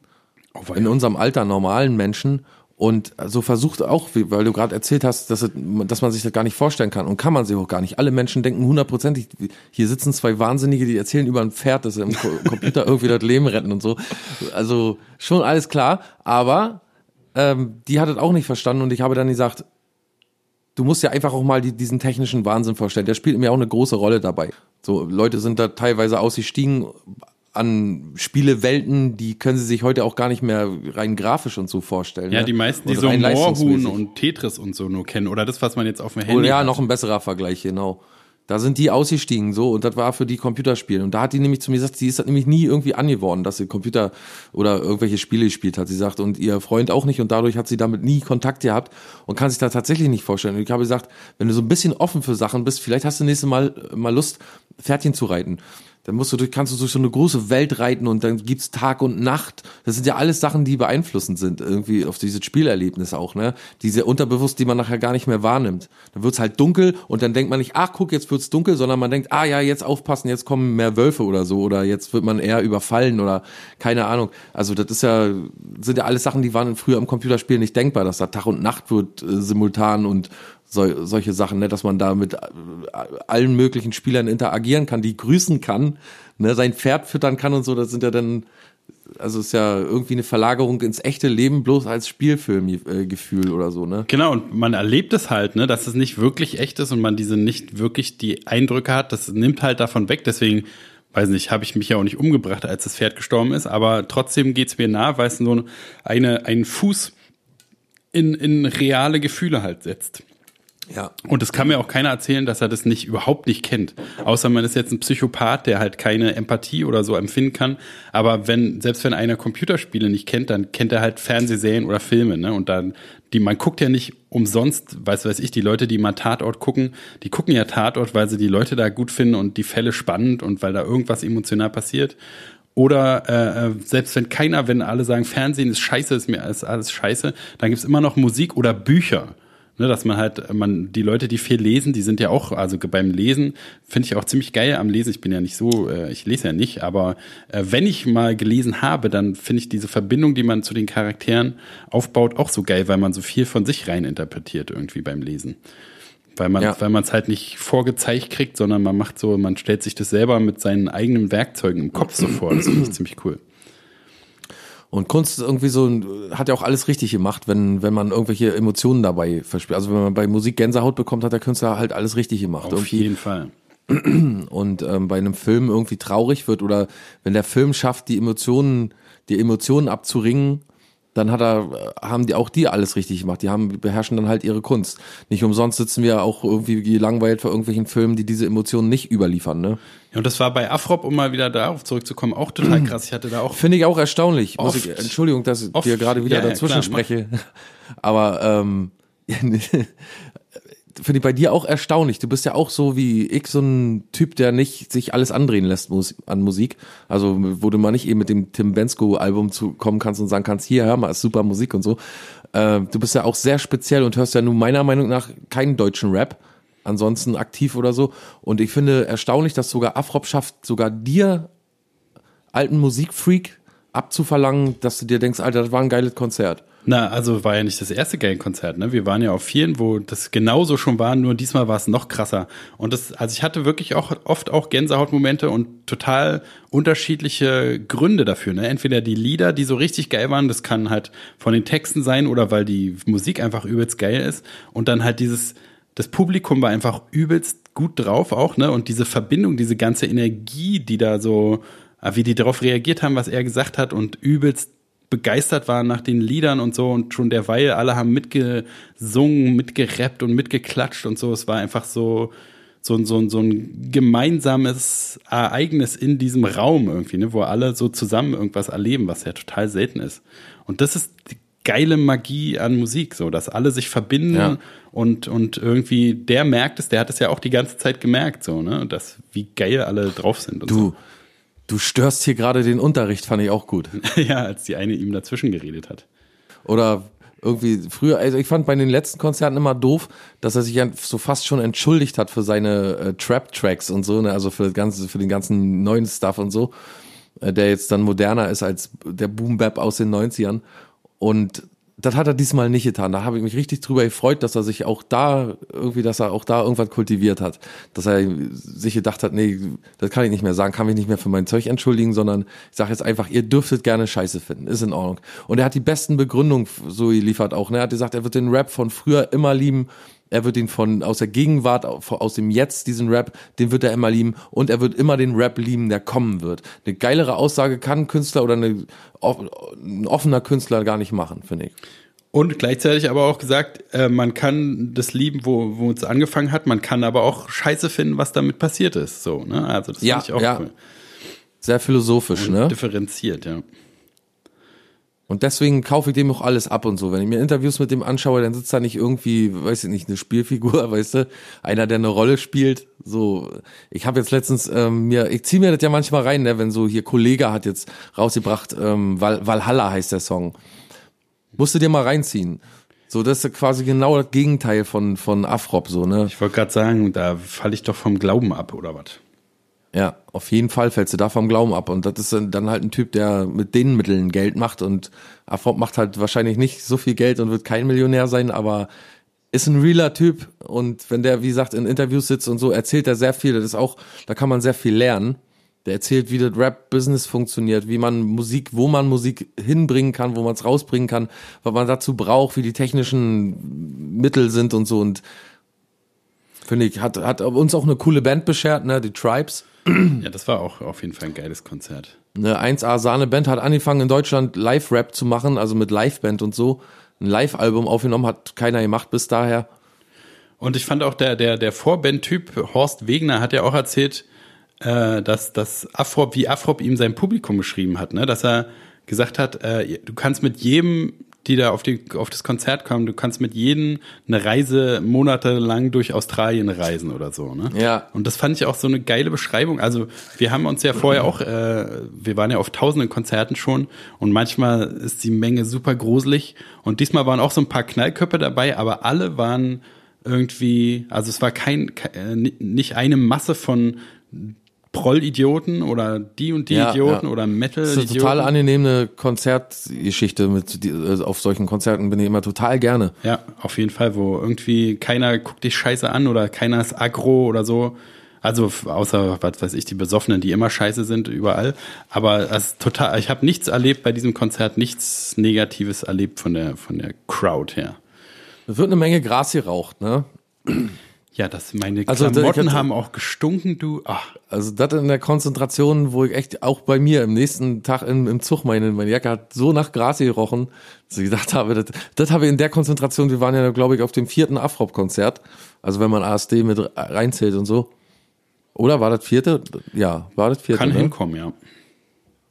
Oh, in unserem Alter normalen Menschen und so versucht auch, weil du gerade erzählt hast, dass, es, dass man sich das gar nicht vorstellen kann und kann man sich auch gar nicht. Alle Menschen denken hundertprozentig, hier sitzen zwei Wahnsinnige, die erzählen über ein Pferd, das sie im Computer irgendwie das Leben retten und so. Also schon alles klar, aber ähm, die hat es auch nicht verstanden und ich habe dann gesagt, du musst ja einfach auch mal die, diesen technischen Wahnsinn vorstellen. Der spielt mir auch eine große Rolle dabei. So, Leute sind da teilweise ausgestiegen an Spielewelten, die können sie sich heute auch gar nicht mehr rein grafisch und so vorstellen. Ja, ne? die meisten, die Und so rein Moorhuhn und Tetris und so nur kennen. Oder das, was man jetzt auf dem Oh, Handy ja, hat. noch ein besserer Vergleich, genau. Da sind die ausgestiegen, so, und das war für die Computerspiele. Und da hat die nämlich zu mir gesagt, sie ist nämlich nie irgendwie angeworden, dass sie Computer oder irgendwelche Spiele gespielt hat. Sie sagt, und ihr Freund auch nicht, und dadurch hat sie damit nie Kontakt gehabt und kann sich da tatsächlich nicht vorstellen. Und ich habe gesagt, wenn du so ein bisschen offen für Sachen bist, vielleicht hast du nächstes Mal mal Lust, Pferdchen zu reiten. Dann musst du durch, kannst du durch so eine große Welt reiten und dann gibt's Tag und Nacht. Das sind ja alles Sachen, die beeinflussend sind, irgendwie auf dieses Spielerlebnis auch, ne? Diese unterbewusst, die man nachher gar nicht mehr wahrnimmt. Dann wird's halt dunkel und dann denkt man nicht, ach guck, jetzt wird's dunkel, sondern man denkt, ah ja, jetzt aufpassen, jetzt kommen mehr Wölfe oder so oder jetzt wird man eher überfallen oder keine Ahnung. Also das ist ja, sind ja alles Sachen, die waren früher im Computerspiel nicht denkbar, dass da Tag und Nacht wird äh, simultan und so, solche Sachen, ne, dass man da mit äh, allen möglichen Spielern interagieren kann, die grüßen kann, ne, sein Pferd füttern kann und so, das sind ja dann, also ist ja irgendwie eine Verlagerung ins echte Leben bloß als Spielfilmgefühl oder so, ne? Genau, und man erlebt es halt, ne, dass es nicht wirklich echt ist und man diese nicht wirklich die Eindrücke hat. Das nimmt halt davon weg. Deswegen, weiß nicht, habe ich mich ja auch nicht umgebracht, als das Pferd gestorben ist. Aber trotzdem geht's mir nah, weil es so eine, einen Fuß in, in reale Gefühle halt setzt. Ja. Und es kann mir auch keiner erzählen, dass er das nicht überhaupt nicht kennt. Außer man ist jetzt ein Psychopath, der halt keine Empathie oder so empfinden kann. Aber wenn, selbst wenn einer Computerspiele nicht kennt, dann kennt er halt Fernsehserien oder Filme, ne? Und dann, die, man guckt ja nicht umsonst, weiß weiß ich, die Leute, die mal Tatort gucken, die gucken ja Tatort, weil sie die Leute da gut finden und die Fälle spannend und weil da irgendwas emotional passiert. Oder äh, äh, selbst wenn keiner, wenn alle sagen, Fernsehen ist scheiße, ist mir alles, alles scheiße, dann gibt's immer noch Musik oder Bücher. Ne, dass man halt, man, die Leute, die viel lesen, die sind ja auch, also beim Lesen finde ich auch ziemlich geil am Lesen. Ich bin ja nicht so, äh, ich lese ja nicht, aber äh, wenn ich mal gelesen habe, dann finde ich diese Verbindung, die man zu den Charakteren aufbaut, auch so geil, weil man so viel von sich rein interpretiert irgendwie beim Lesen. Weil man Ja. weil man es halt nicht vorgezeigt kriegt, sondern man macht so, man stellt sich das selber mit seinen eigenen Werkzeugen im Kopf so vor. Das finde ich ziemlich cool. Und Kunst ist irgendwie so, hat ja auch alles richtig gemacht, wenn, wenn man irgendwelche Emotionen dabei verspielt. Also wenn man bei Musik Gänsehaut bekommt, hat der Künstler halt alles richtig gemacht. Auf irgendwie. jeden Fall. und ähm, bei einem Film irgendwie traurig wird oder wenn der Film schafft, die Emotionen, die Emotionen abzuringen, dann hat er, äh, haben die auch die alles richtig gemacht. Die haben beherrschen dann halt ihre Kunst. Nicht umsonst sitzen wir auch irgendwie gelangweilt vor irgendwelchen Filmen, die diese Emotionen nicht überliefern. Ne? Ja, und das war bei Afrop, um mal wieder darauf zurückzukommen, auch total krass. Ich hatte da auch Finde ich auch erstaunlich. Oft. ich, Entschuldigung, dass ich Oft. dir gerade wieder Ja, ja, dazwischen klar, mach. spreche. Aber ähm, finde ich bei dir auch erstaunlich. Du bist ja auch so wie ich, so ein Typ, der nicht sich alles andrehen lässt an Musik. Also wo du mal nicht eben mit dem Tim Bensko-Album zu kommen kannst und sagen kannst, hier, hör mal, ist super Musik und so. Äh, du bist ja auch sehr speziell und hörst ja nun meiner Meinung nach keinen deutschen Rap. Ansonsten aktiv oder so. Und ich finde erstaunlich, dass sogar Afrop schafft, sogar dir alten Musikfreak abzuverlangen, dass du dir denkst, Alter, das war ein geiles Konzert. Na, also war ja nicht das erste geile Konzert, ne? Wir waren ja auf vielen, wo das genauso schon war, nur diesmal war es noch krasser. Und das, also ich hatte wirklich auch oft auch Gänsehautmomente und total unterschiedliche Gründe dafür, ne? Entweder die Lieder, die so richtig geil waren, das kann halt von den Texten sein oder weil die Musik einfach übelst geil ist. Und dann halt dieses, das Publikum war einfach übelst gut drauf auch, ne? Und diese Verbindung, diese ganze Energie, die da so, wie die darauf reagiert haben, was er gesagt hat und übelst begeistert waren nach den Liedern und so und schon derweil alle haben mitgesungen, mitgerappt und mitgeklatscht und so. Es war einfach so, so, ein- so, ein- so ein gemeinsames Ereignis in diesem Raum irgendwie, ne, wo alle so zusammen irgendwas erleben, was ja total selten ist. Und das ist die geile Magie an Musik, so, dass alle sich verbinden Ja. und, und irgendwie der merkt es, der hat es ja auch die ganze Zeit gemerkt, so, ne, dass, wie geil alle drauf sind und so. Du, störst hier gerade den Unterricht, fand ich auch gut. Ja, als die eine ihm dazwischen geredet hat. Oder irgendwie früher, also ich fand bei den letzten Konzerten immer doof, dass er sich ja so fast schon entschuldigt hat für seine äh, Trap-Tracks und so, ne? also für das ganze, für den ganzen neuen Stuff und so, äh, der jetzt dann moderner ist als der Boom Bap aus den 90ern. Und das hat er diesmal nicht getan. Da habe ich mich richtig drüber gefreut, dass er sich auch da irgendwie, dass er auch da irgendwas kultiviert hat. Dass er sich gedacht hat, nee, das kann ich nicht mehr sagen, kann mich nicht mehr für mein Zeug entschuldigen, sondern ich sage jetzt einfach, ihr dürftet gerne Scheiße finden, ist in Ordnung. Und er hat die besten Begründungen so geliefert auch. Ne? Er hat gesagt, er wird den Rap von früher immer lieben. Er wird ihn von aus der Gegenwart, aus dem Jetzt, diesen Rap, den wird er immer lieben und er wird immer den Rap lieben, der kommen wird. Eine geilere Aussage kann ein Künstler oder eine, ein offener Künstler gar nicht machen, finde ich. Und gleichzeitig aber auch gesagt, äh, man kann das lieben, wo, wo es angefangen hat, man kann aber auch Scheiße finden, was damit passiert ist. So, ne? Also das Ja, finde ich auch ja. cool. Sehr philosophisch, ne? Differenziert, ja. Und deswegen kaufe ich dem auch alles ab und so. Wenn ich mir Interviews mit dem anschaue, dann sitzt da nicht irgendwie, weiß ich nicht, eine Spielfigur, weißt du, einer, der eine Rolle spielt. So, ich habe jetzt letztens ähm, mir, ich ziehe mir das ja manchmal rein, ne, wenn so hier Kollege hat jetzt rausgebracht, ähm, Val Valhalla heißt der Song. Musst du dir mal reinziehen. So, das ist quasi genau das Gegenteil von von Afrop, so ne. Ich wollte gerade sagen, da falle ich doch vom Glauben ab, oder was? Ja, auf jeden Fall fällst du da vom Glauben ab. Und das ist dann- halt ein Typ, der mit den Mitteln Geld macht. Und Afrop macht halt wahrscheinlich nicht so viel Geld und wird kein Millionär sein, aber ist ein realer Typ. Und wenn der, wie gesagt, in Interviews sitzt und so, erzählt er sehr viel. Das ist auch, da kann man sehr viel lernen. Der erzählt, wie das Rap-Business funktioniert, wie man Musik, wo man Musik hinbringen kann, wo man es rausbringen kann, was man dazu braucht, wie die technischen Mittel sind und so. Und finde ich, hat, hat uns auch eine coole Band beschert, ne, die Tribes. Ja, das war auch auf jeden Fall ein geiles Konzert. Eine 1A Sahne Band hat angefangen in Deutschland Live-Rap zu machen, also mit Liveband und so. Ein Live-Album aufgenommen, hat keiner gemacht bis daher. Und ich fand auch der, der, der Vorband-Typ, Horst Wegner, hat ja auch erzählt, äh, dass, dass Afrop, wie Afrop ihm sein Publikum beschrieben hat, ne? dass er gesagt hat, äh, du kannst mit jedem, die da auf, die, auf das Konzert kommen, du kannst mit jedem eine Reise monatelang durch Australien reisen oder so. Ne? Ja. Und das fand ich auch so eine geile Beschreibung. Also wir haben uns ja vorher auch, äh, wir waren ja auf tausenden Konzerten schon und manchmal ist die Menge super gruselig. Und diesmal waren auch so ein paar Knallköpfe dabei, aber alle waren irgendwie, also es war kein, ke- äh, ni- nicht eine Masse von Proll-Idioten oder die und die Ja, Idioten ja. oder Das ist eine total angenehme Konzertgeschichte mit äh, auf solchen Konzerten bin ich immer total gerne. Ja, auf jeden Fall, wo irgendwie keiner guckt dich scheiße an oder keiner ist aggro oder so. Also außer, was weiß ich, die Besoffenen, die immer scheiße sind überall. Aber es ist total, ich habe nichts erlebt bei diesem Konzert, nichts Negatives erlebt von der, von der Crowd her. Es wird eine Menge Gras geraucht, ne? Ja, das, meine Also, Klamotten hab- haben auch gestunken, du. Ach, Also das in der Konzentration, wo ich echt auch bei mir im nächsten Tag im, im Zug meine, meine Jacke hat so nach Gras gerochen, dass ich gedacht habe, das, das habe ich in der Konzentration, wir waren ja, glaube ich, auf dem vierten Afrop-Konzert, also wenn man ASD mit reinzählt und so. Oder war das vierte? Ja, war das vierte. kann ne? hinkommen, ja.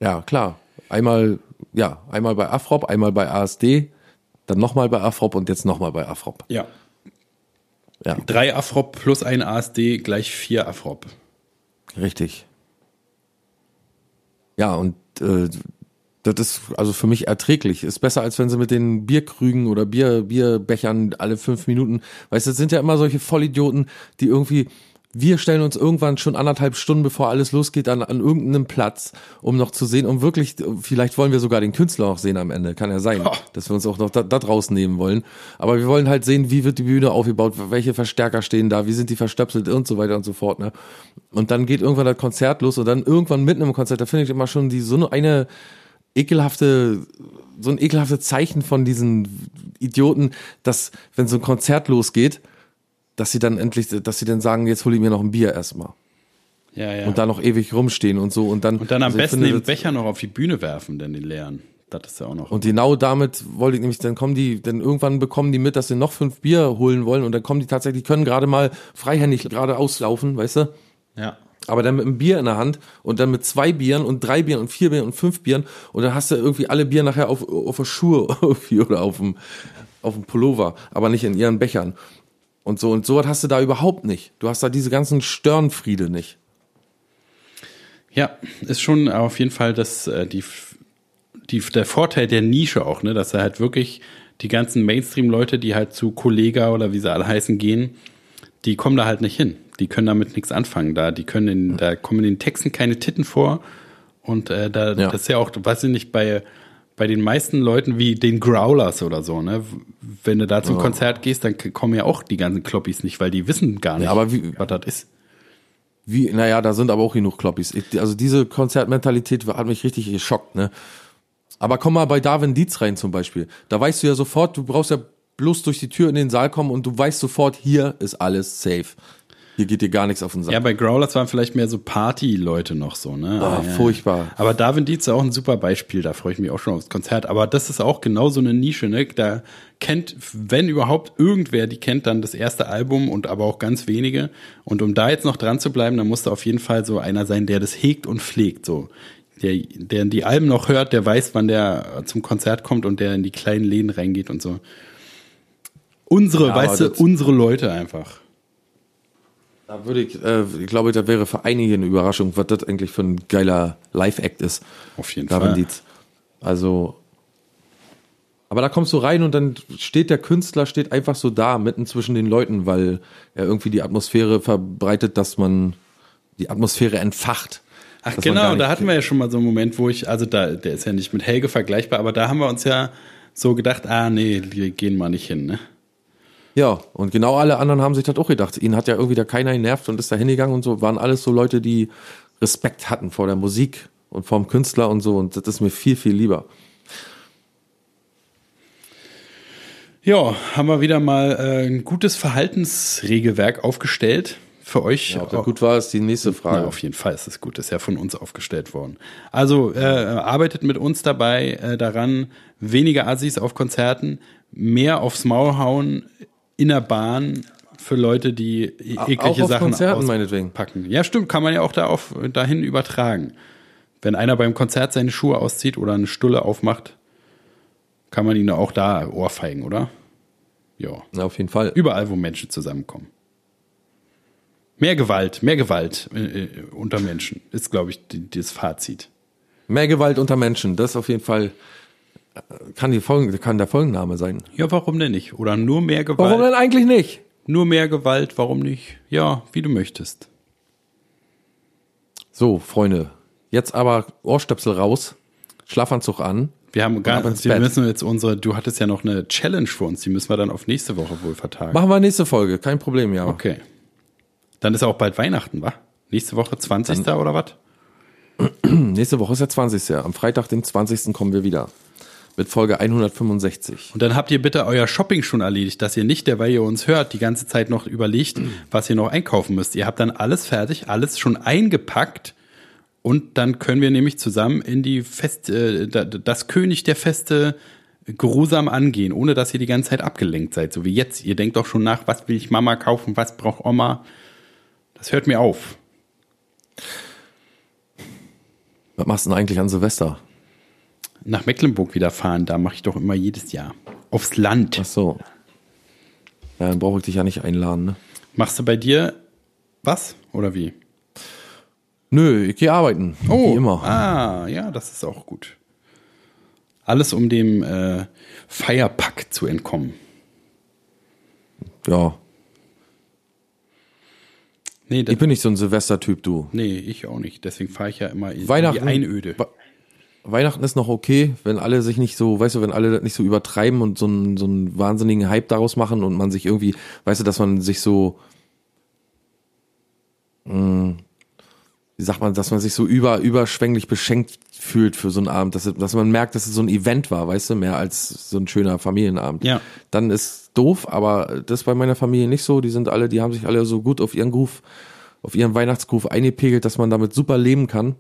Ja, klar. Einmal, ja, einmal bei Afrop, einmal bei ASD, dann nochmal bei Afrop und jetzt nochmal bei Afrop. Ja. Ja, Drei Afrop plus ein ASD gleich vier Afrop. richtig. Ja, und äh, das ist also für mich erträglich. Ist besser, als wenn sie mit den Bierkrügen oder Bier, Bierbechern alle fünf Minuten, weißt du, das sind ja immer solche Vollidioten, die irgendwie, wir stellen uns irgendwann schon anderthalb Stunden, bevor alles losgeht, an, an irgendeinem Platz, um noch zu sehen, um wirklich, vielleicht wollen wir sogar den Künstler auch sehen am Ende, kann ja sein, Oh. dass wir uns auch noch da, da draußen nehmen wollen. Aber wir wollen halt sehen, wie wird die Bühne aufgebaut, welche Verstärker stehen da, wie sind die verstöpselt und so weiter und so fort. Ne? Und dann geht irgendwann das Konzert los und dann irgendwann mitten im Konzert, da finde ich immer schon die so eine ekelhafte, so ein ekelhaftes Zeichen von diesen Idioten, dass wenn so ein Konzert losgeht, dass sie dann endlich, dass sie dann sagen, jetzt hole ich mir noch ein Bier erstmal. Ja, ja. Und da noch ewig rumstehen und so und dann. Und dann am also besten finde, den Becher noch auf die Bühne werfen, denn den leeren. Das ist ja auch noch. Und genau damit wollte ich nämlich, dann kommen die, dann irgendwann bekommen die mit, dass sie noch fünf Bier holen wollen und dann kommen die tatsächlich, können gerade mal freihändig gerade auslaufen, weißt du? ja. Aber dann mit einem Bier in der Hand und dann mit zwei Bieren und drei Bieren und vier Bieren und fünf Bieren und dann hast du irgendwie alle Bier nachher auf, auf der Schuhe oder auf dem, auf dem Pullover, aber nicht in ihren Bechern. Und so, und sowas hast du da überhaupt nicht. Du hast da diese ganzen Störenfriede nicht. Ja, ist schon auf jeden Fall das, äh, die, die, der Vorteil der Nische auch, ne, dass er halt wirklich die ganzen Mainstream-Leute, die halt zu Kollega oder wie sie alle heißen gehen, die kommen da halt nicht hin. Die können damit nichts anfangen. Da, die können in, da kommen in den Texten keine Titten vor. Und äh, da, Ja. das ist ja auch, weiß ich nicht, bei, bei den meisten Leuten wie den Growlers oder so, ne? Wenn du da zum Konzert gehst, dann kommen ja auch die ganzen Kloppis nicht, weil die wissen gar nicht, Ja, aber wie- was das ist. Wie, naja, da sind aber auch genug Kloppis. Also diese Konzertmentalität hat mich richtig geschockt, ne? Aber komm mal bei Darwin Dietz rein zum Beispiel. Da weißt du ja sofort, du brauchst ja bloß durch die Tür in den Saal kommen und du weißt sofort, hier ist alles safe. Hier geht dir gar nichts auf den Sack. Ja, bei Growlers waren vielleicht mehr so Party-Leute noch so, ne? Ah, ja, furchtbar. Aber Darwin Dietz ist auch ein super Beispiel, da freue ich mich auch schon aufs Konzert. Aber das ist auch genau so eine Nische, ne? Da kennt, wenn überhaupt irgendwer die kennt, dann das erste Album und aber auch ganz wenige. Und um da jetzt noch dran zu bleiben, dann musste auf jeden Fall so einer sein, der das hegt und pflegt, so. Der, der die Alben noch hört, der weiß, wann der zum Konzert kommt und der in die kleinen Läden reingeht und so. Unsere, Ja, weißt du, unsere Leute einfach. Da würde ich, äh, ich glaube, da wäre für einige eine Überraschung, was das eigentlich für ein geiler Live-Act ist. Auf jeden Darwin Fall. Dietz. Also, aber da kommst du rein und dann steht der Künstler, steht einfach so da, mitten zwischen den Leuten, weil er irgendwie die Atmosphäre verbreitet, dass man die Atmosphäre entfacht. Ach genau, da hatten wir ja schon mal so einen Moment, wo ich, also da, der ist ja nicht mit Helge vergleichbar, aber da haben wir uns ja so gedacht, ah nee, wir gehen mal nicht hin, ne? Ja, und genau alle anderen haben sich das auch gedacht. Ihnen hat ja irgendwie da keiner genervt und ist da hingegangen und so. Waren alles so Leute, die Respekt hatten vor der Musik und vom Künstler und so. Und das ist mir viel, viel lieber. Ja, haben wir wieder mal äh, ein gutes Verhaltensregelwerk aufgestellt für euch. Ja, ob das gut war, ist die nächste Frage. Ja, auf jeden Fall ist es gut. Ist ja von uns aufgestellt worden. Also äh, arbeitet mit uns dabei äh, daran, weniger Assis auf Konzerten, mehr aufs Maul hauen in der Bahn für Leute, die e- eklige Sachen auspacken. Ja, stimmt, kann man ja auch da auf, dahin übertragen. Wenn einer beim Konzert seine Schuhe auszieht oder eine Stulle aufmacht, kann man ihn auch da ohrfeigen, oder? Ja. Auf jeden Fall. Überall, wo Menschen zusammenkommen. Mehr Gewalt, mehr Gewalt äh, äh, unter Menschen ist, glaube ich, die, das Fazit. Mehr Gewalt unter Menschen, das auf jeden Fall kann, die Folgen, kann der Folgenname sein. Ja, warum denn nicht? Oder nur mehr Gewalt? Warum denn eigentlich nicht? Nur mehr Gewalt, warum nicht? Ja, wie du möchtest. So, Freunde, jetzt aber Ohrstöpsel raus, Schlafanzug an. Wir haben gar ins wir müssen jetzt unsere, du hattest ja noch eine Challenge für uns, die müssen wir dann auf nächste Woche wohl vertagen. Machen wir nächste Folge, kein Problem, ja. Okay. Dann ist auch bald Weihnachten, wa? Nächste Woche 20. oder was? Nächste Woche ist der 20. Am Freitag, dem 20. kommen wir wieder. Mit Folge 165. Und dann habt ihr bitte euer Shopping schon erledigt, dass ihr nicht, derweil ihr uns hört, die ganze Zeit noch überlegt, was ihr noch einkaufen müsst. Ihr habt dann alles fertig, alles schon eingepackt und dann können wir nämlich zusammen in die Fest, äh, da- das König der Feste geruhsam angehen, ohne dass ihr die ganze Zeit abgelenkt seid, so wie jetzt. Ihr denkt doch schon nach, was will ich Mama kaufen, was braucht Oma. Das hört mir auf. Was machst du denn eigentlich an Silvester? Nach Mecklenburg wieder fahren, da mache ich doch immer jedes Jahr. Aufs Land. Ach so. Ja, dann brauche ich dich ja nicht einladen, ne? Machst du bei dir was oder wie? Nö, ich gehe arbeiten. Wie immer. Ah, ja, das ist auch gut. Alles um dem äh, Feierpack zu entkommen. Ja. Nee, Ich bin nicht so ein Silvester-Typ, du. nee, ich auch nicht. Deswegen fahre ich ja immer in Weihnachten. die Einöde. We- Weihnachten ist noch okay, wenn alle sich nicht so, weißt du, wenn alle das nicht so übertreiben und so einen, so einen wahnsinnigen Hype daraus machen und man sich irgendwie, weißt du, dass man sich so, mh, wie sagt man, dass man sich so über, überschwänglich beschenkt fühlt für so einen Abend, dass, dass man merkt, dass es so ein Event war, weißt du, mehr als so ein schöner Familienabend. Ja. Dann ist doof, aber das ist bei meiner Familie nicht so. Die sind alle, die haben sich alle so gut auf ihren Groove, auf ihren Weihnachtsgroove eingepegelt, dass man damit super leben kann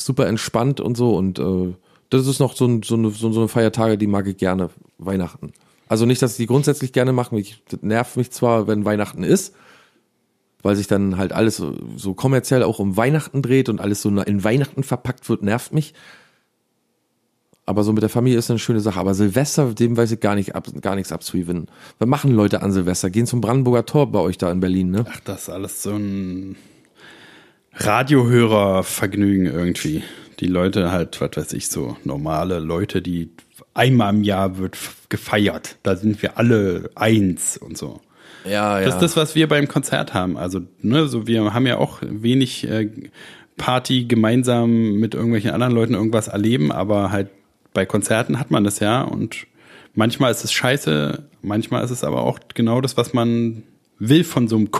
ist super entspannt und so und äh, das ist noch so, ein, so, eine, so eine Feiertage, die mag ich gerne, Weihnachten. Also nicht, dass ich die grundsätzlich gerne mache, ich, das nervt mich zwar, wenn Weihnachten ist, weil sich dann halt alles so, so kommerziell auch um Weihnachten dreht und alles so in Weihnachten verpackt wird, nervt mich. Aber so mit der Familie ist eine schöne Sache. Aber Silvester, dem weiß ich gar nicht ab, gar nichts abzugewinnen. Was machen Leute an Silvester? Gehen zum Brandenburger Tor bei euch da in Berlin, ne? Ach, das ist alles so ein Radiohörervergnügen irgendwie. Die Leute halt, was weiß ich, so normale Leute, die einmal im Jahr wird gefeiert. Da sind wir alle eins und so. Ja, ja. Das ist das, was wir beim Konzert haben. Also, ne, so wir haben ja auch wenig äh, Party gemeinsam mit irgendwelchen anderen Leuten irgendwas erleben, aber halt bei Konzerten hat man das ja und manchmal ist es scheiße, manchmal ist es aber auch genau das, was man will von so einem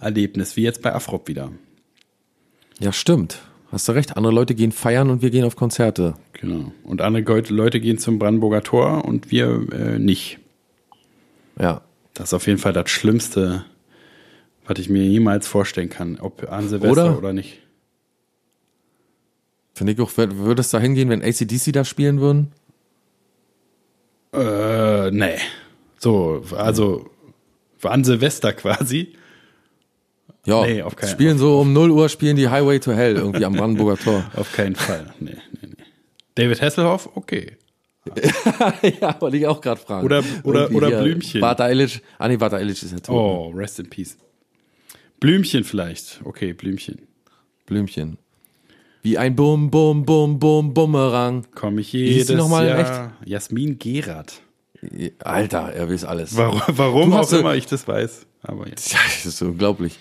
Community-Erlebnis, wie jetzt bei Afrop wieder. ja, stimmt. Hast du recht. Andere Leute gehen feiern und wir gehen auf Konzerte. Genau. Und andere Leute- gehen zum Brandenburger Tor und wir äh, nicht. Ja. Das ist auf jeden Fall das Schlimmste, was ich mir jemals vorstellen kann, ob an Silvester Oder? oder nicht. Finde ich auch, wür- würde es da hingehen, wenn ACDC da spielen würden? Äh, nee. So, also an Silvester quasi. Ja, Nee, auf keinen- spielen so um 0 Uhr, spielen die Highway to Hell irgendwie am Brandenburger Tor. Auf keinen Fall. Nee, nee, nee. David Hasselhoff, okay. ja, wollte ich auch gerade fragen. Oder- oder- Irgendwie oder Blümchen. Bart Eilish. Ah nee, Bart Eilish ist ja tot. Oh, rest in peace. Blümchen vielleicht. Okay, Blümchen. Blümchen. Wie ein Bum, Bum, Bum, Bum, Bumerang. Komme ich jedes noch mal Jahr. Jasmin Gerard. Alter, er weiß alles. Warum, warum auch hast so- immer ich das weiß. Aber ja. Das ist unglaublich.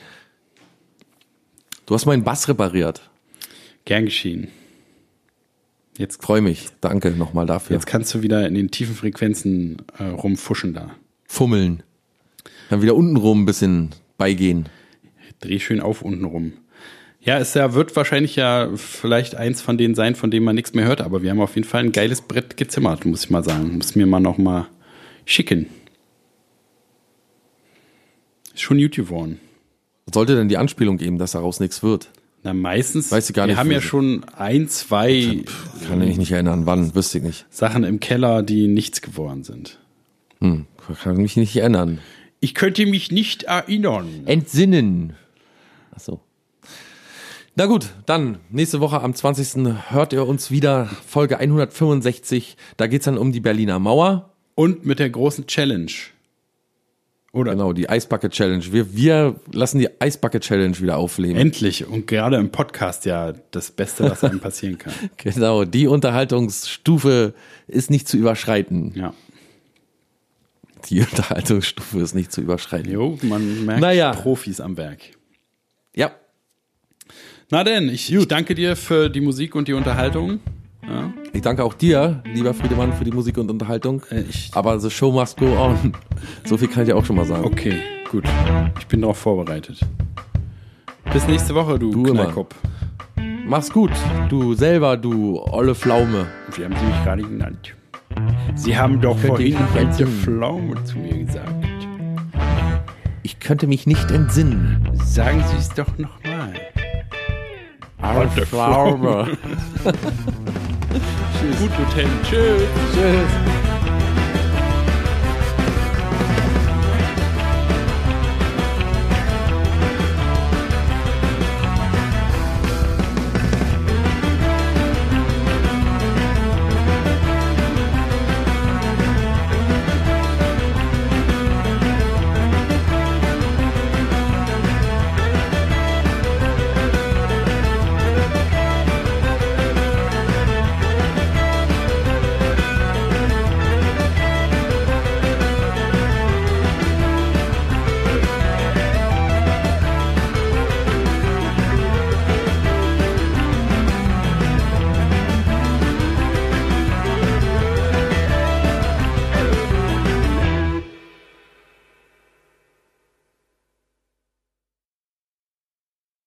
Du hast meinen Bass repariert. Gern geschehen. Jetzt, Freue mich. Danke nochmal dafür. jetzt kannst du wieder in den tiefen Frequenzen äh, rumfuschen da. Fummeln. Dann wieder unten rum ein bisschen beigehen. Dreh schön auf unten rum. Ja, es ja, wird wahrscheinlich ja vielleicht eins von denen sein, von denen man nichts mehr hört, aber wir haben auf jeden Fall ein geiles Brett gezimmert, muss ich mal sagen. Muss mir mal noch mal schicken. Ist schon gut geworden. Sollte denn die Anspielung geben, dass daraus nichts wird? Na, meistens, Weiß ich gar wir nicht, haben ja schon ein, zwei Kann ich mich nicht erinnern. Wann? Wüsste ich nicht. Sachen im Keller, die nichts geworden sind. Hm. Kann mich nicht erinnern. Ich könnte mich nicht erinnern. Entsinnen. Ach so. Na gut, dann nächste Woche am 20. hört ihr uns wieder Folge 165. Da geht's dann um die Berliner Mauer. Und mit der großen Challenge. Oder? Genau, die Eisbucket Challenge. Wir, wir lassen die Eisbucket Challenge wieder aufleben. Endlich. Und gerade im Podcast ja das Beste, was einem passieren kann. Genau, die Unterhaltungsstufe ist nicht zu überschreiten. Ja. Die Unterhaltungsstufe ist nicht zu überschreiten. Jo, man merkt Naja. Profis am Werk. Ja. Na denn, ich, ich danke dir für die Musik und die Unterhaltung. Ja. Ich danke auch dir, lieber Friedemann, für die Musik und Unterhaltung. Äh, ich, Aber the show must go on. So viel kann ich dir auch schon mal sagen. okay, gut. Ich bin darauf vorbereitet. Bis nächste Woche, du, Du immer. Knallkopf. Mach's gut, du selber, du olle Pflaume. Wie haben Sie mich gerade genannt? Sie haben doch vorhin alte. Pflaume zu mir gesagt. Ich könnte mich nicht entsinnen. Sagen Sie es doch nochmal. Alte Pflaume. Gut, Lieutenant. Tschüss. Tschüss.